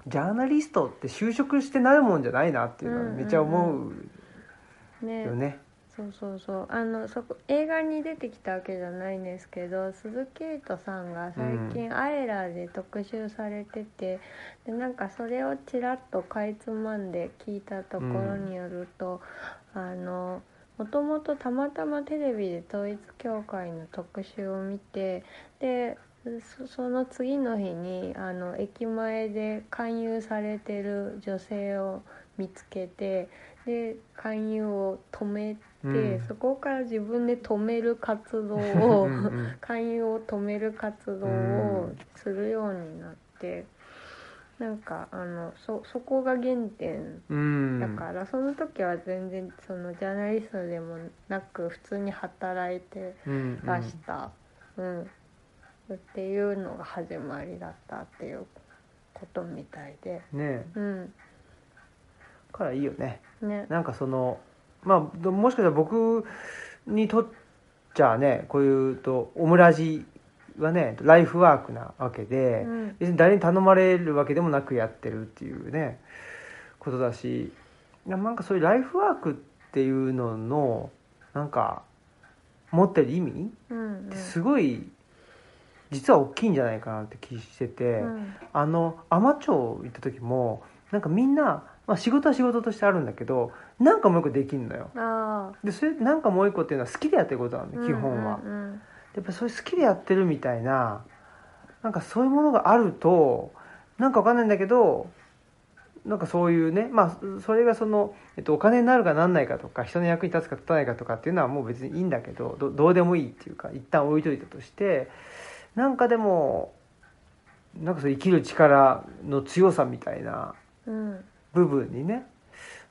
ジャーナリストって就職してなるもんじゃないなっていうのはうんうんうん。めっちゃ思うねよね。そうそうそう。あのそこ映画に出てきたわけじゃないんですけど鈴木エイトさんが最近「アエラー」で特集されてて、でなんかそれをちらっとかいつまんで聞いたところによると、あのもともとたまたまテレビで統一教会の特集を見てでそその次の日にあの駅前で勧誘されてる女性を見つけてで勧誘を止めて、うん。そこから自分で止める活動をうんうん (laughs) 勧誘を止める活動をするようになって、なんかあのそそこが原点うん。だから、その時は全然そのジャーナリストでもなく普通に働いてうんらした、うんっていうのが始まりだったっていうことみたいで。ねうん。からいいよね。ね。なんかそのまあどもしかしたら僕にとっちゃねこういうとオムラジはねライフワークなわけで、うん。別に誰に頼まれるわけでもなくやってるっていうねことだしなんかそういうライフワークっていうののなんか持ってる意味うんってすごい実は大きいんじゃないかなって気してて、うん。あの海士町行った時もなんかみんな、まあ、仕事は仕事としてあるんだけどなんかもう一個できんのよ。でそれなんかもう一個っていうのは好きでやってることなんで基本は、うんうんやっぱそういう好きでやってるみたいななんかそういうものがあるとなんかわかんないんだけどなんかそういうねまあそれがその、えっと、お金になるかなんないかとか人の役に立つか立たないかとかっていうのはもう別にいいんだけどどどうでもいいっていうか一旦置いといたとしてなんかでもなんかそう生きる力の強さみたいなうん。部分にね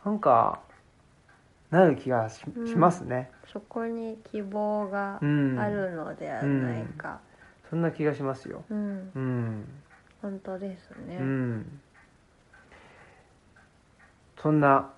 なんかなる気がし,、うんしますね。そこに希望がうん。あるのではないか。そんな気がしますよ。うん。うん。本当ですね。うん。そんな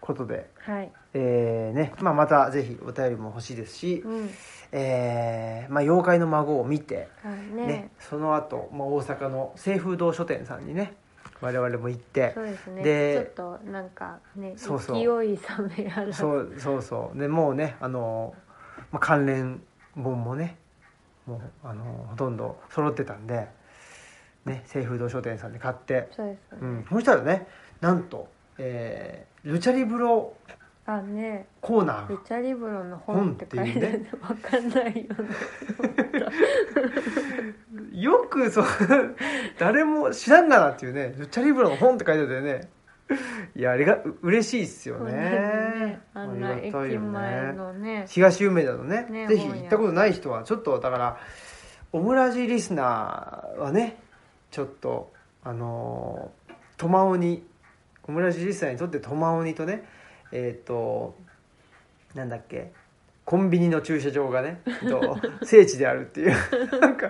ことで、はい。えーねまあ、またぜひお便りも欲しいですし、うんえーまあ、妖怪の孫を見て、はいね。ねその後、まあ大阪の清風堂書店さんにね我々も行ってそうですね。でちょっとなんかねそうそう。勢い冷めやら。ずそうそうそう。でもうねあの、まあ、関連本もねもうあのほとんど揃ってたんで、ね、清風堂書店さんで買って、そうですね、うん、そしたらねなんと、えールチャリブロあね。コーナー。ルがチャリブロの本って書いてある。本わかんないよね。よくそう誰も知らんがなっていうね。ルチャリブロの本って書いてたよね。いやあれがう嬉しいっすよね。ね。あね。東梅田のね。ねぜひ行ったことない人はちょっとだからオムラジリスナーはねちょっとあのートマオニ。オムラジリスナーにとってトマオニとねえっ、となんだっけコンビニの駐車場がね、えっと (laughs) 聖地であるっていう (laughs) なんか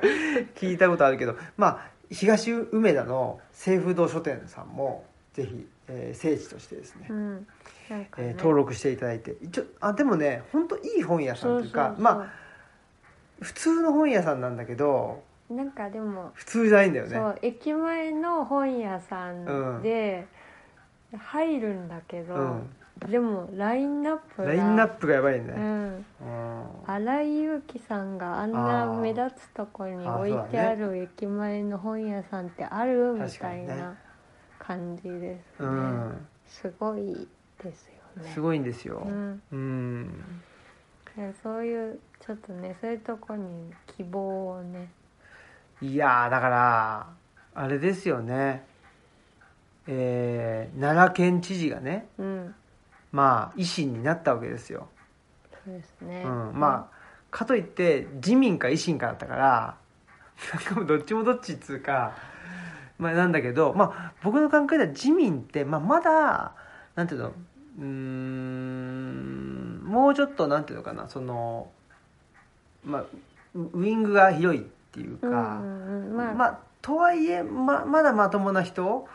聞いたことあるけどまあ東梅田の清風堂書店さんもぜひ、えー聖地としてですね、うんね。えー登録していただいて一応あでもね本当いい本屋さんというかまあ普通の本屋さんなんだけどあなんかでも普通じゃないんだよね。そう駅前の本屋さんで入るんだけど、うんでもラインナップがラインナップがやばいね、うん。うん。新井祐樹さんがあんな目立つとこに置いてある駅前の本屋さんってあるみたいな感じです。ねうんすごいですよね。すごいんですよ。うん。うん。そういうちょっとねそういうとこに希望をね。いやーだからあれですよね。えー奈良県知事がねうんまあ維新になったわけですよ、そうですね、うん、まあかといって自民か維新かだったからなんかどっちもどっちっつうかまあなんだけどまあ僕の考えでは自民って、まあ、まだなんていうのうーんもうちょっとなんていうのかなそのまあウウイングが広いっていうか、うんうんうん。まあ、まあとはいえままだまともな人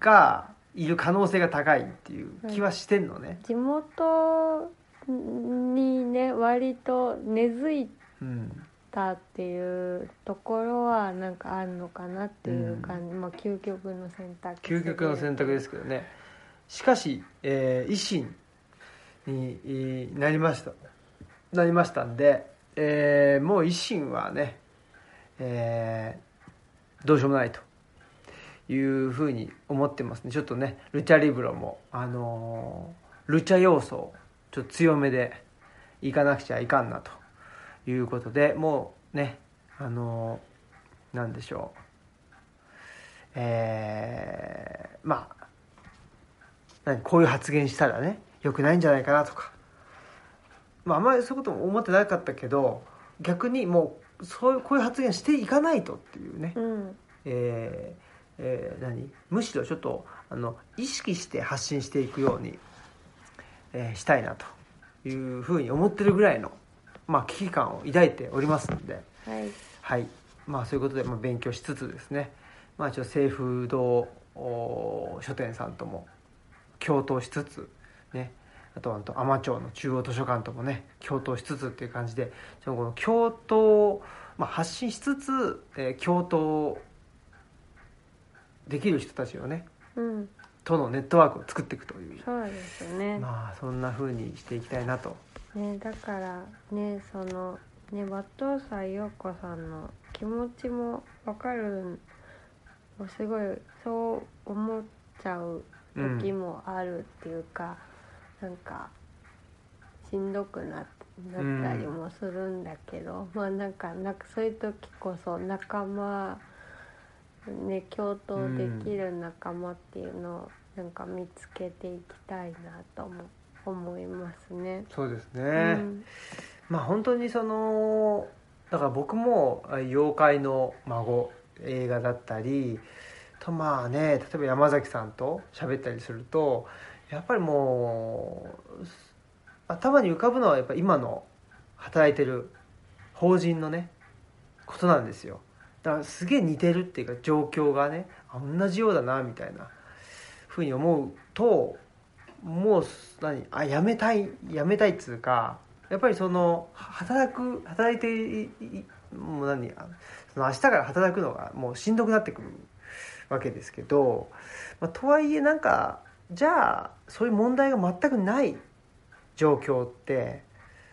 がいる可能性が高いっていう気はしてんのね、地元にね割と根付いうん、たっていうところはなんかあるのかなっていう感じ、まあ究極の選択肢究極の選択ですけどね。しかし、えー維新にえーなりました。なりましたんで、えーもう維新はね、えーどうしようもないというふうに思ってますね。ちょっとねルチャリブロもあのールチャ要素をちょっと強めでいかなくちゃいかんなということでもうねあのーなんでしょう。えーまあ何こういう発言したらね良くないんじゃないかなとか。まああんまりそういうことも思ってなかったけど逆にもうそういうこういう発言していかないとっていうね、うん。えーえー何？むしろちょっとあの意識して発信していくように、えーしたいなというふうに思ってるぐらいの、まあ、危機感を抱いておりますので。はい。はい。まあそういうことで、まあ、勉強しつつですね。まあちょっと清風堂お書店さんとも共闘しつつね。あとはあと海士町の中央図書館ともね共闘しつつっていう感じでこの共闘、まあ、発信しつつ、えー共闘できる人たちをねうん。とのネットワークを作っていくという。そうですね,、まあそんな風にしていきたいなと。ねだからねそのね抜刀斎陽子さんの気持ちもわかるすごいそう思っちゃう時もあるっていうか、なんかしんどくななったりもするんだけど、まあなんかなんかそういう時こそ仲間ね共闘できる仲間っていうのをなんか見つけていきたいなとも思いますね。そうですね、うん。まあ本当にそのだから僕もあ妖怪の孫映画だったりとまあね例えば山崎さんと喋ったりするとやっぱりもう頭に浮かぶのはやっぱ今の働いてる法人のねことなんですよだからすげえ似てるっていうか状況がね同じようだなみたいなふうに思うともう何あやめたいやめたいっつうかやっぱりその働く働いてもう何あその明日から働くのがもうしんどくなってくるわけですけど、まあ、とはいえなんかじゃあそういう問題が全くない状況って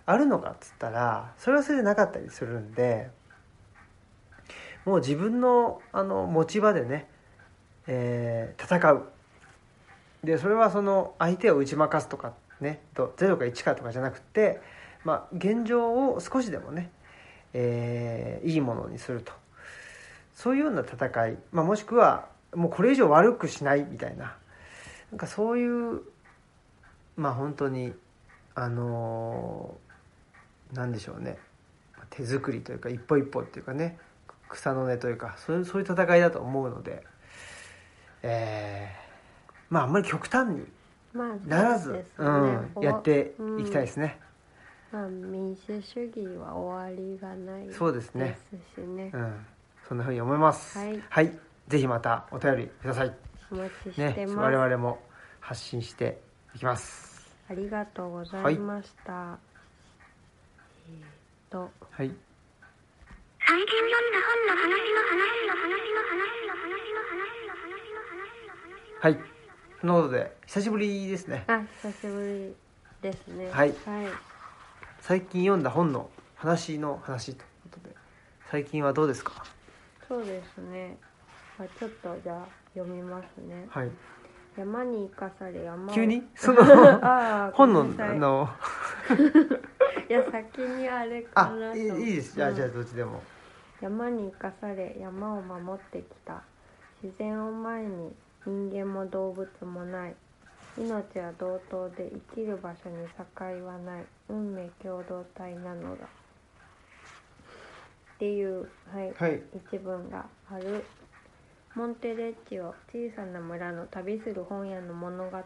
あるのかっつったらそれはそれでなかったりするんでもう自分のあの持ち場でね、えー戦う。でそれはその相手を打ち負かすとかねと0か1かとかじゃなくて、まあ、現状を少しでもね、えーいいものにすると。そういうような戦い、まあ、もしくはもうこれ以上悪くしないみたいな。なんかそういうまあ本当にあのーなんでしょうね。手作りというか一歩一歩っていうかね。草の根というかそういうそういう戦いだと思うので、えーまああんまり極端にまあならず、そうですね。うん、やっていきたいですね、まあ民主主義は終わりがないそうですね。ですしね。うん、そんなふうに思います。はい。ぜひまたお便りください。お待ちしねてます、我々も発信していきます。ありがとうございました、えーっと。はい最近読んだ本の話の話の話の話の話の話の話の話の話の話の話の話はい。そんなことで久しぶりですね。あ久しぶりですね。はい。はい、最近読んだ本の話の話ということで最近はどうですか？そうですね。あちょっとじゃあ読みますね。はい。山に生かされ山を。急に？(laughs) そのあー (laughs) 本のごめんなさい。あの。(laughs) いや先にあれかあなといいいいです。じゃあ、うんじゃあどっちでも山に生かされ山を守ってきた。自然を前に人間も動物もない。命は同等で生きる場所に境はない。運命共同体なのだ。っていう、はいはい。一文がある。モンテレッジオ小さな村の旅する本屋の物語。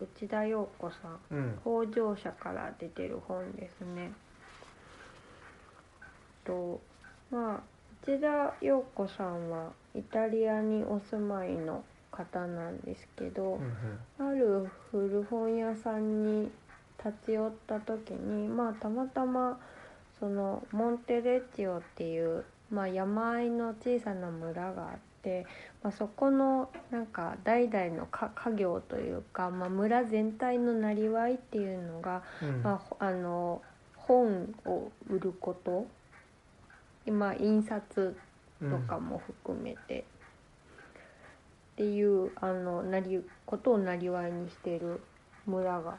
内田陽子さん。うん。北条社から出てる本ですね。とまあ内田陽子さんはイタリアにお住まいの方なんですけど、うんある古本屋さんに立ち寄った時にまあたまたまそのモンテレッジオっていう、まあ、山あいの小さな村があって、まあ、そこのなんか代々の家家業というか、まあ、村全体のなりわいっていうのが、うん。まあほ、あの本を売ること今印刷とかも含めて、っていうあのなりことをなりわいにしている村が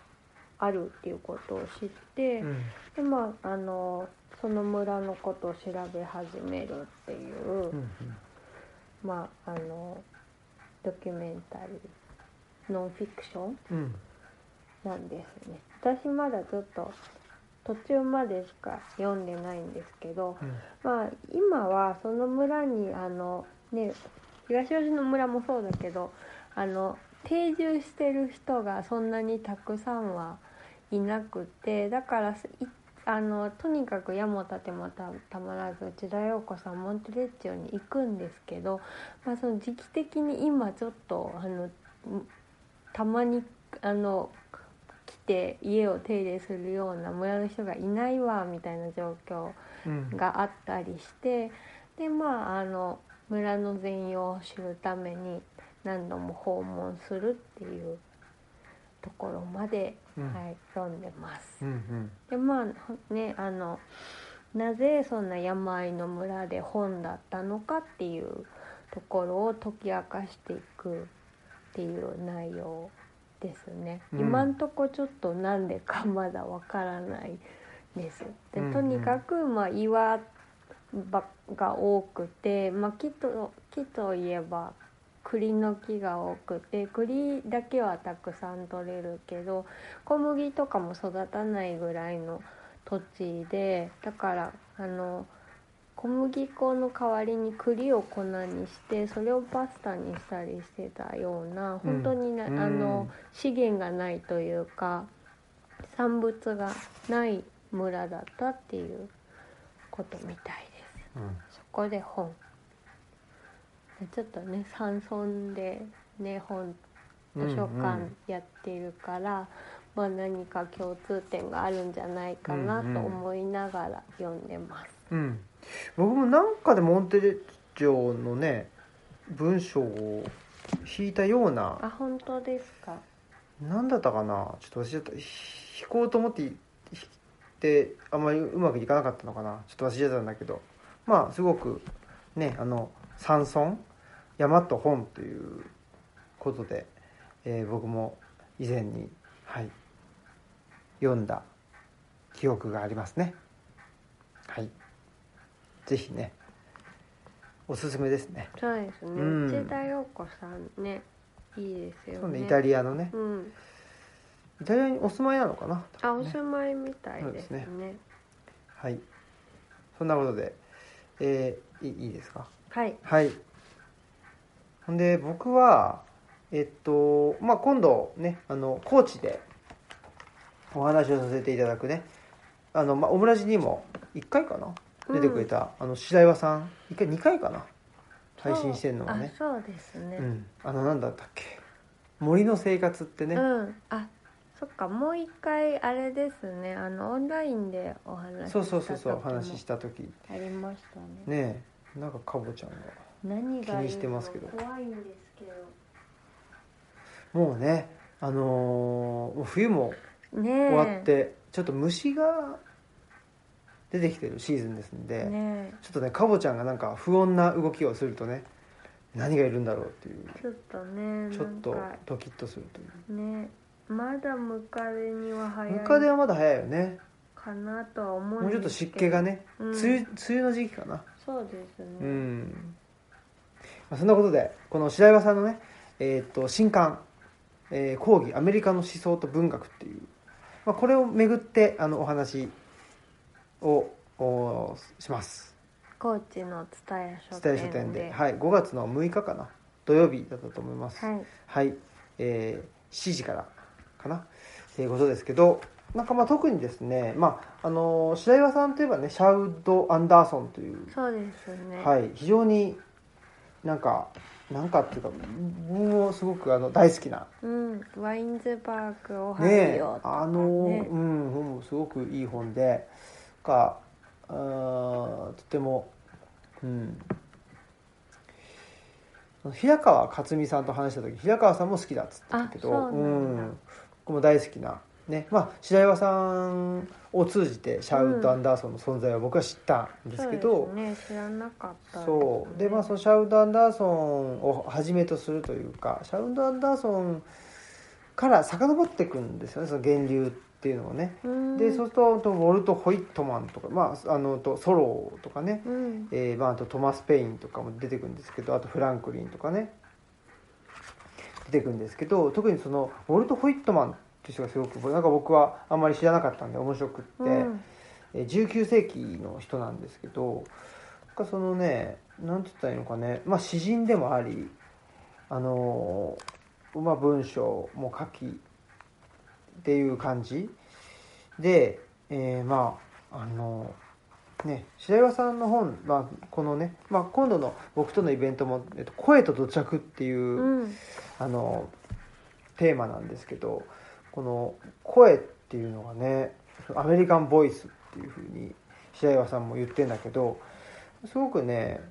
あるっていうことを知って、うん。でまああのその村のことを調べ始めるっていう、うん。まああのドキュメンタリーノンフィクションうん。なんですね。私まだちょっと途中までしか読んでないんですけど、うん。まあ今はその村にあのね東吉野村もそうだけどあの定住してる人がそんなにたくさんはいなくてだからあのとにかく矢も立てもたたまらず内田陽子さんモンテレッジオに行くんですけど、まあ、その時期的に今ちょっとあのんたまにあの来て家を手入れするような村の人がいないわみたいな状況うん。があったりしてでまああの村の全容を知るために何度も訪問するっていうところまで、うん。はい、読んでます。うんうん。でまあほねあのなぜそんな山あいの村で本だったのかっていうところを解き明かしていくっていう内容ですね、うん。今んとこちょっとなんでかまだわからないです。でとにかくまあ岩ばが多くて、まあ、木と木といえば栗の木が多くて栗だけはたくさん取れるけど小麦とかも育たないぐらいの土地でだからあの小麦粉の代わりに栗を粉にしてそれをパスタにしたりしてたような本当にな、うん。あの資源がないというか産物がない村だったっていうことみたいです。うん。そこで本。でちょっとね山村でね本図書館やってるから、まあ何か共通点があるんじゃないかなと思いながら読んでます。うん、僕もなんかでモンテレッジョのね文章を引いたようなあ本当ですか？何だったかな？ちょっと忘れちゃった。ひ引こうと思って引いてあんまりうまくいかなかったのかな？ちょっと忘れちゃったんだけど。まあすごくねあの山村山と本ということで、えー僕も以前にはい読んだ記憶がありますね。はいぜひねおすすめですねそうですね。うん内田洋子さんねいいですよね。そうねイタリアのねうん。イタリアにお住まいなのかな？あお住まいみたいですそうですね。はいそんなことでえー、いいいいですか？はい。はいほんで僕はえっとまあ今度ねあの高知でお話をさせていただくねあの、まあ、オムラジにも1回かな？出てくれた、あの白岩さん1回2回かな。配信してるのがね。そう。あそうですね。うん。あのなんだったっけ。森の生活ってね、うん、あそっか。もう一回あれですね。あのオンラインでお話しそうそうそうそうお話しした時。ありましたね。ねえ。なんかかぼちゃんが気にしてますけど。怖いんですけど。もうねあのー冬も終わってちょっと虫が出てきてるシーズンですんで、ねちょっとねかぼちゃんがなんか不穏な動きをするとね何がいるんだろうっていう。えちょっとねちょっとドキッとするという。ねまだムカデには早い。ムカデはまだ早いよね。かなとは思うんもうちょっと湿気がね、うん。梅雨梅雨の時期かな。そうですね、うん、まあ、そんなことでこの白岩さんのね、えー、と新刊、えー講義「アメリカの思想と文学」っていう、まあ、これをめぐってあのお話をおします。高知の蔦屋書店で。書店で、はい、5月の6日かな土曜日だったと思います。はい。はい、えー7時からかなということですけどなんかまあ特にですね、まああの白岩さんといえばねシャウド・アンダーソンというそうですね。はい、非常になんかなんかっていうか僕もすごくあの大好きなうんワインズバーグオハねイオとかあの、ねうん本もすごくいい本でかとてもうん。平川克美さんと話した時平川さんも好きだっつってたけどうなん僕も大好きなね。まあ白岩さんを通じてシャーウッド・アンダーソンの存在は僕は知ったんですけど、そうですね。知らなかった。そう。でまあそのシャーウッド・アンダーソンをはじめとするというかシャーウッド・アンダーソンから遡っていくんですよねその源流っていうのをね。うん。でそうするとウォルト・ホイットマンとか、まあ、あのとソローとかね、うん。えーまあ、あとトマス・ペインとかも出てくるんですけどあとフランクリンとかね。出てくるんですけど特にそのウォルト・ホイットマンっていう人がすごくなんか僕はあんまり知らなかったんで面白くって。うん。えー19世紀の人なんですけどなそのねなんて言ったらいいのかね、まあ、詩人でもありあのーまあ、文章も書きっていう感じ。で、えーまああのね白岩さんの本、まあ、このね、まあ、今度の僕とのイベントも「えっと、声と土着」っていう、うん。あのテーマなんですけどこの声っていうのがねアメリカンボイスっていうふうに白岩さんも言ってんだけどすごくね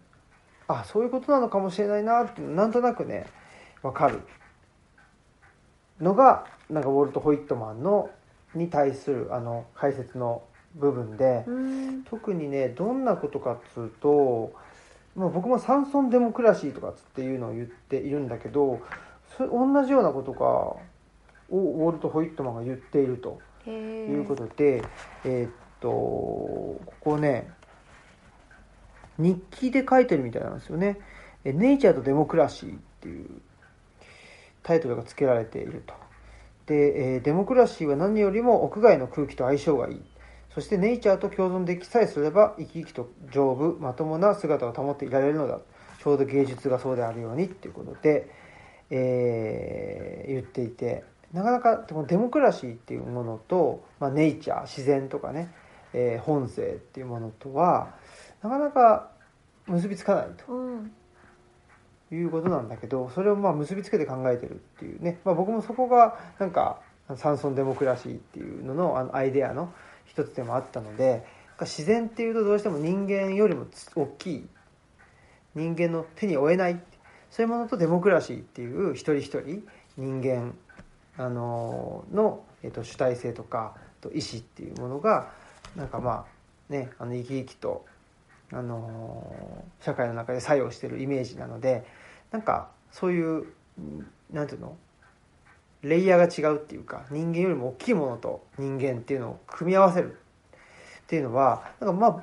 あそういうことなのかもしれないなってなんとなくね分かるのがなんかウォルト・ホイットマンのに対するあの解説の部分で、うん。特にねどんなことかっつうと、まあ、僕もサンソンデモクラシーとかっつっていうのを言っているんだけどそれ同じようなことがをウォルト・ホイットマンが言っているとへいうことで、えーっとここね日記で書いてるみたいなんですよね「えネイチャーとデモクラシー」っていうタイトルが付けられていると。で、えーデモクラシーは何よりも屋外の空気と相性がいい。そしてネイチャーと共存できさえすれば生き生きと丈夫まともな姿を保っていられるのだ。ちょうど芸術がそうであるようにっていうことで、えー言っていて。なかなかこのデモクラシーっていうものと、まあ、ネイチャー自然とかね、えー本性っていうものとはなかなか結びつかないと。うん。いうことなんだけどそれをまあ結びつけて考えてるっていうね、まあ、僕もそこがなんかサンソンデモクラシーっていうののあのアイデアの一つでもあったので自然っていうとどうしても人間よりも大きい。人間の手に負えない。そういうものとデモクラシーっていう一人一人人間あのの、えっと主体性とかと意思っていうものがなんかまあねあの生き生きとあの社会の中で作用してるイメージなのでなんかそういううんなんていうの？レイヤーが違うっていうか人間よりも大きいものと人間っていうのを組み合わせるっていうのはなんかまあ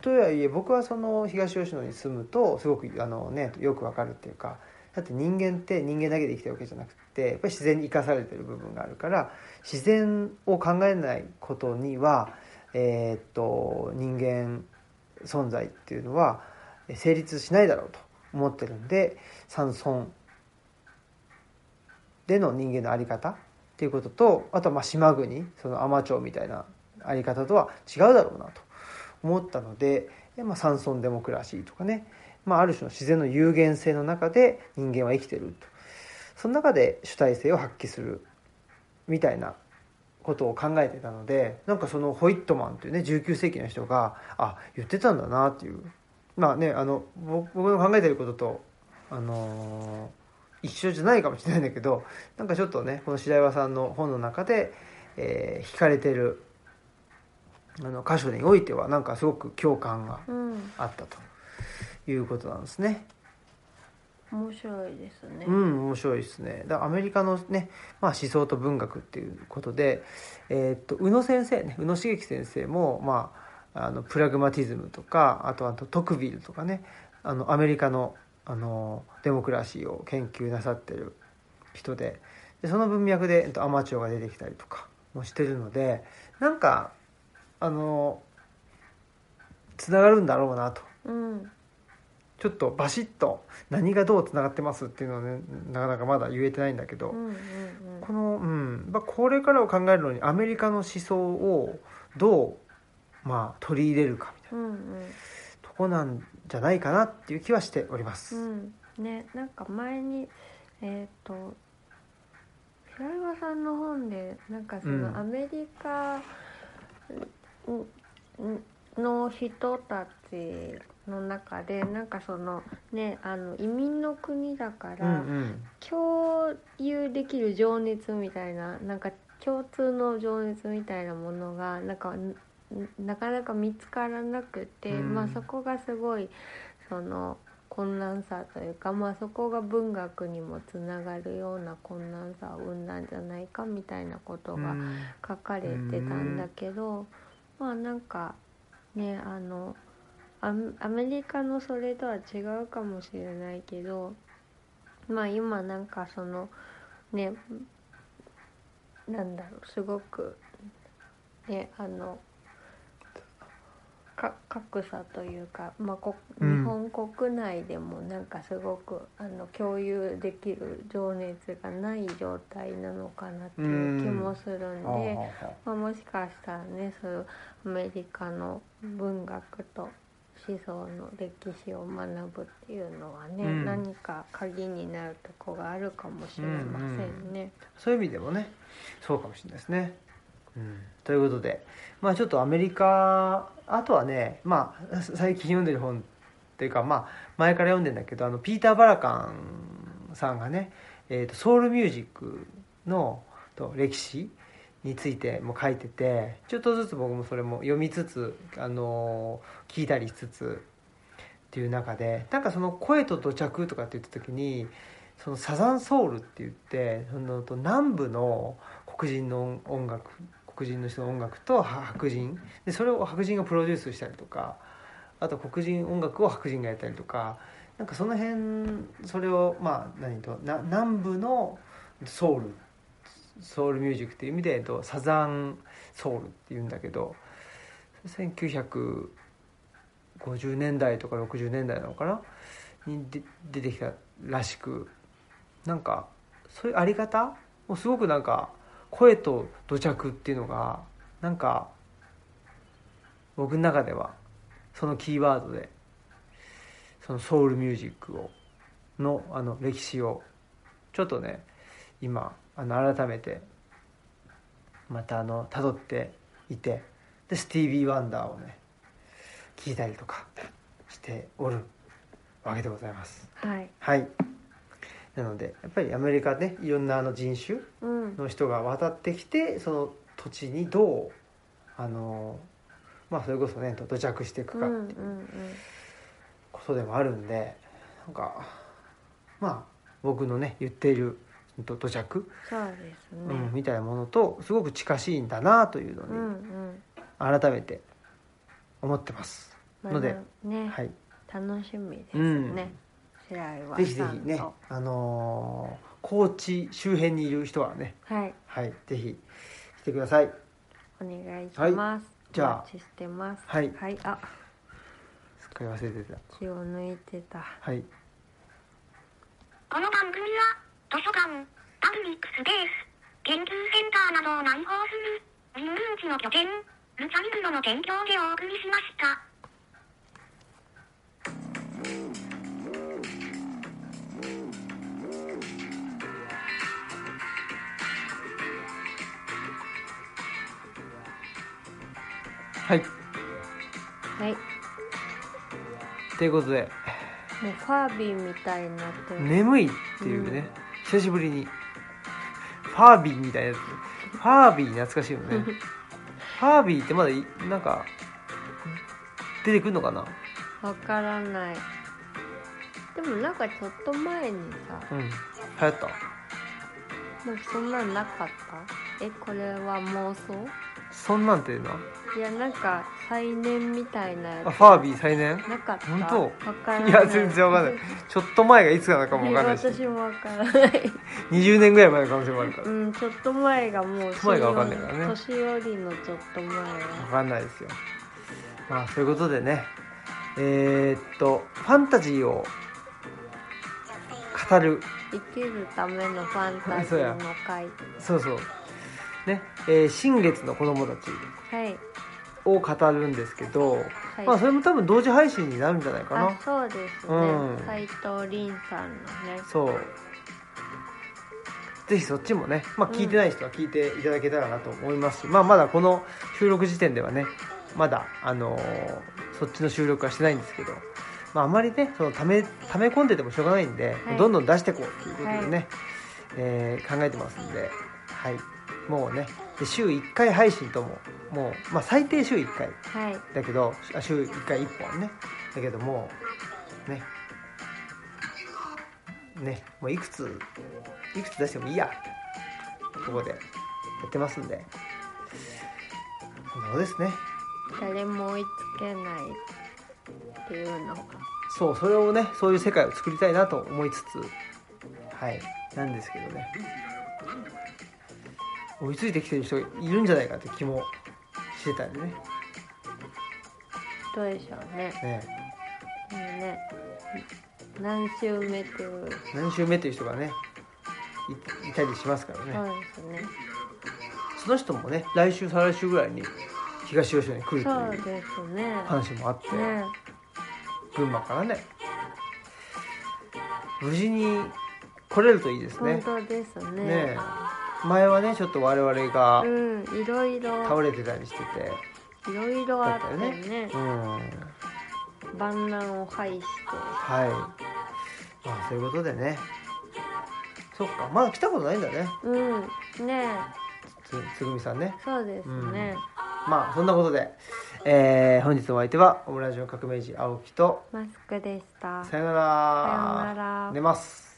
とはいえ僕はその東吉野に住むとすごくあの、ね、よくわかるっていうかだって人間って人間だけで生きてるわけじゃなくてやっぱり自然に生かされてる部分があるから自然を考えないことには、えーっと人間存在っていうのは成立しないだろうと。思ってるんで山村での人間の在り方っていうこととあとはまあ島国その海士町みたいな在り方とは違うだろうなと思ったので、でまあ、山村デモクラシーとかね、まあ、ある種の自然の有限性の中で人間は生きてると。その中で主体性を発揮するみたいなことを考えてたのでなんかそのホイットマンというね19世紀の人があ言ってたんだなっていうまあねあの僕僕の考えてることとあのー一緒じゃないかもしれないんだけどなんかちょっとねこの白岩さんの本の中で、えー惹かれてるあの箇所においてはなんかすごく共感がうん。あったということなんですね。面白いですね。うん面白いですね。だアメリカのね、まあ、思想と文学っていうことで、えーっと宇野先生ね宇野茂樹先生も、まあ、あのプラグマティズムとかあとあとトクビルとかね。あのアメリカのあのデモクラシーを研究なさってる人で。でその文脈で、えっと、アマチュアが出てきたりとかもしてるのでなんかあのつながるんだろうなと。うん。ちょっとバシッと何がどうつながってますっていうのはねなかなかまだ言えてないんだけど、うんうん。この、うん。まあ、これからを考えるのにアメリカの思想をどう、まあ、取り入れるかみたいな。うんうん。とこなんじゃないかなっていう気はしております。うん。ねなんか前にえっ、と平岩さんの本でなんかそうん。のアメリカの人たちの中でなんかそのねあの移民の国だからん共有できる情熱みたいななんか共通の情熱みたいなものがなんかんなかなか見つからなくて、うん。まあそこがすごいその困難さというか、まあ、そこが文学にもつながるような困難さを生んだんじゃないかみたいなことがうん。書かれてたんだけど、まあなんかねあのアメアメリカのそれとは違うかもしれないけどまあ今なんかそのねなんだろうすごくねあのか格差というか、まあ、こ日うん本国内でもなんかすごくあの共有できる情熱がない状態なのかなっていう気もするんで。あーはまあ、もしかしたらねそういうアメリカの文学と思想の歴史を学ぶっていうのはね、うん何か鍵になるとこがあるかもしれませんね。そういう意味でもねそうかもしれないですね。うん、ということで、まあ、ちょっとアメリカあとはね、まあ、最近読んでる本っていうか、まあ、前から読んでんだけどあのピーター・バラカンさんがね「えーとソウルミュージックのと歴史」についても書いててちょっとずつ僕もそれも読みつつ、あの聞いたりしつつっていう中でなんかその声と土着とかって言った時にそのサザンソウルって言ってその南部の黒人の音楽黒人の人の音楽と白人。でそれを白人がプロデュースしたりとかあと黒人音楽を白人がやったりとか。なんかその辺それをまあ何とな南部のソウル。ソウルミュージックっていう意味でえっとサザンソウルっていうんだけど1950年代とか60年代なのかな？に出てきたらしくなんかそういうあり方？もすごくなんか声と土着っていうのがなんか僕の中ではそのキーワードでそのソウルミュージックをのあの歴史をちょっとね今あの改めてまたあの辿っていてでスティービー・ワンダーをね聞いたりとかしておるわけでございます。はい。はいなのでやっぱりアメリカねいろんなあの人種うん。の人が渡ってきてその土地にどうあのまあそれこそね土着していくうんうんかっていうことでもあるんでなんかまあ僕のね言っている土土着、そうですね。うん、みたいなものとすごく近しいんだなというのうんうにん。改めて思ってます。ので、ねはい、楽しみですうんぜひぜひねあのー高知周辺にいる人はねはい。はいぜひ来てください。お願いします。じゃあ。お待ちしてます。はい。はい。あ。すっかり忘れてた。気を抜いてた。はい。この番組は、図書館、パブリックスペース、研究センターなどを内包する、人文地の拠点、ルチャリブロの提供でお送りしました。はい。はい。ということで。もうファービーみたいになってる。眠いっていうね、久しぶりに。ファービーみたいなやつ。ファービー懐かしいよね。(laughs) ファービーってまだいなんか出てくるのかな？わからない。でもなんかちょっと前にさ。うん。流行った。なんかそんなんなかった？えこれは妄想？そんなんていうのは？いやなんか再燃みたいなやつ。あファービー再燃？なかった。本当？わからない。いや全然わかんない。ちょっと前がいつなのかもわかんないし。私もわからない。20年ぐらい前の可能性もあるから。うんちょっと前がもうちょっと前がわかんないからね。年寄りのちょっと前。わはかんないですよ。まあそういうことでね。えーっとファンタジーを語る。生きるためのファンタジーの会そうそう。ね。えー新月の子供たち。はいを語るんですけど、はい。まあそれも多分同時配信になるんじゃないかあなそうですね。うん。斎、藤凛さんのね。そう。ぜひそっちもね、まあ、聞いてない人は聞いていただけたらなと思いますし、まあまだこの収録時点ではねまだあのーそっちの収録はしてないんですけど、まあ、あまりねそのためため込んでてもしょうがないんで、はい。どんどん出していこうということでね、はい。えー考えてますんで、はい、もうねで週1回配信とももう、まあ、最低週1回。はい。だけどあ週1回1本ね。だけどもうね。ね。もういくついくつ出してもいいや。ここでやってますんで。そんなことですね。誰も追いつけないっていうのが。そうそれをねそういう世界を作りたいなと思いつつ。はい。なんですけどね追いついてきてる人がいるんじゃないかって気もしてたんでね。どうでしょうね。ね。もうね何週目っていう何週目という人がねいいたりしますからね、そうですね。その人もね来週再来週ぐらいに東吉野に来るという話もあって、ね群馬からね無事に来れるといいですね。本当ですね。ねえ前はねちょっと我々がうんいろいろ。倒れてたりしてて。いろいろあってだね。うん。万難を排して。はい。まあそういうことでね。そっか。まだ来たことないんだね。うん。ねえ。つつぐみさんね。そうですね、まあそんなことで、えー本日のお相手はオムラジオ革命児青木とマスクでした。さよなら。さようなら。寝ます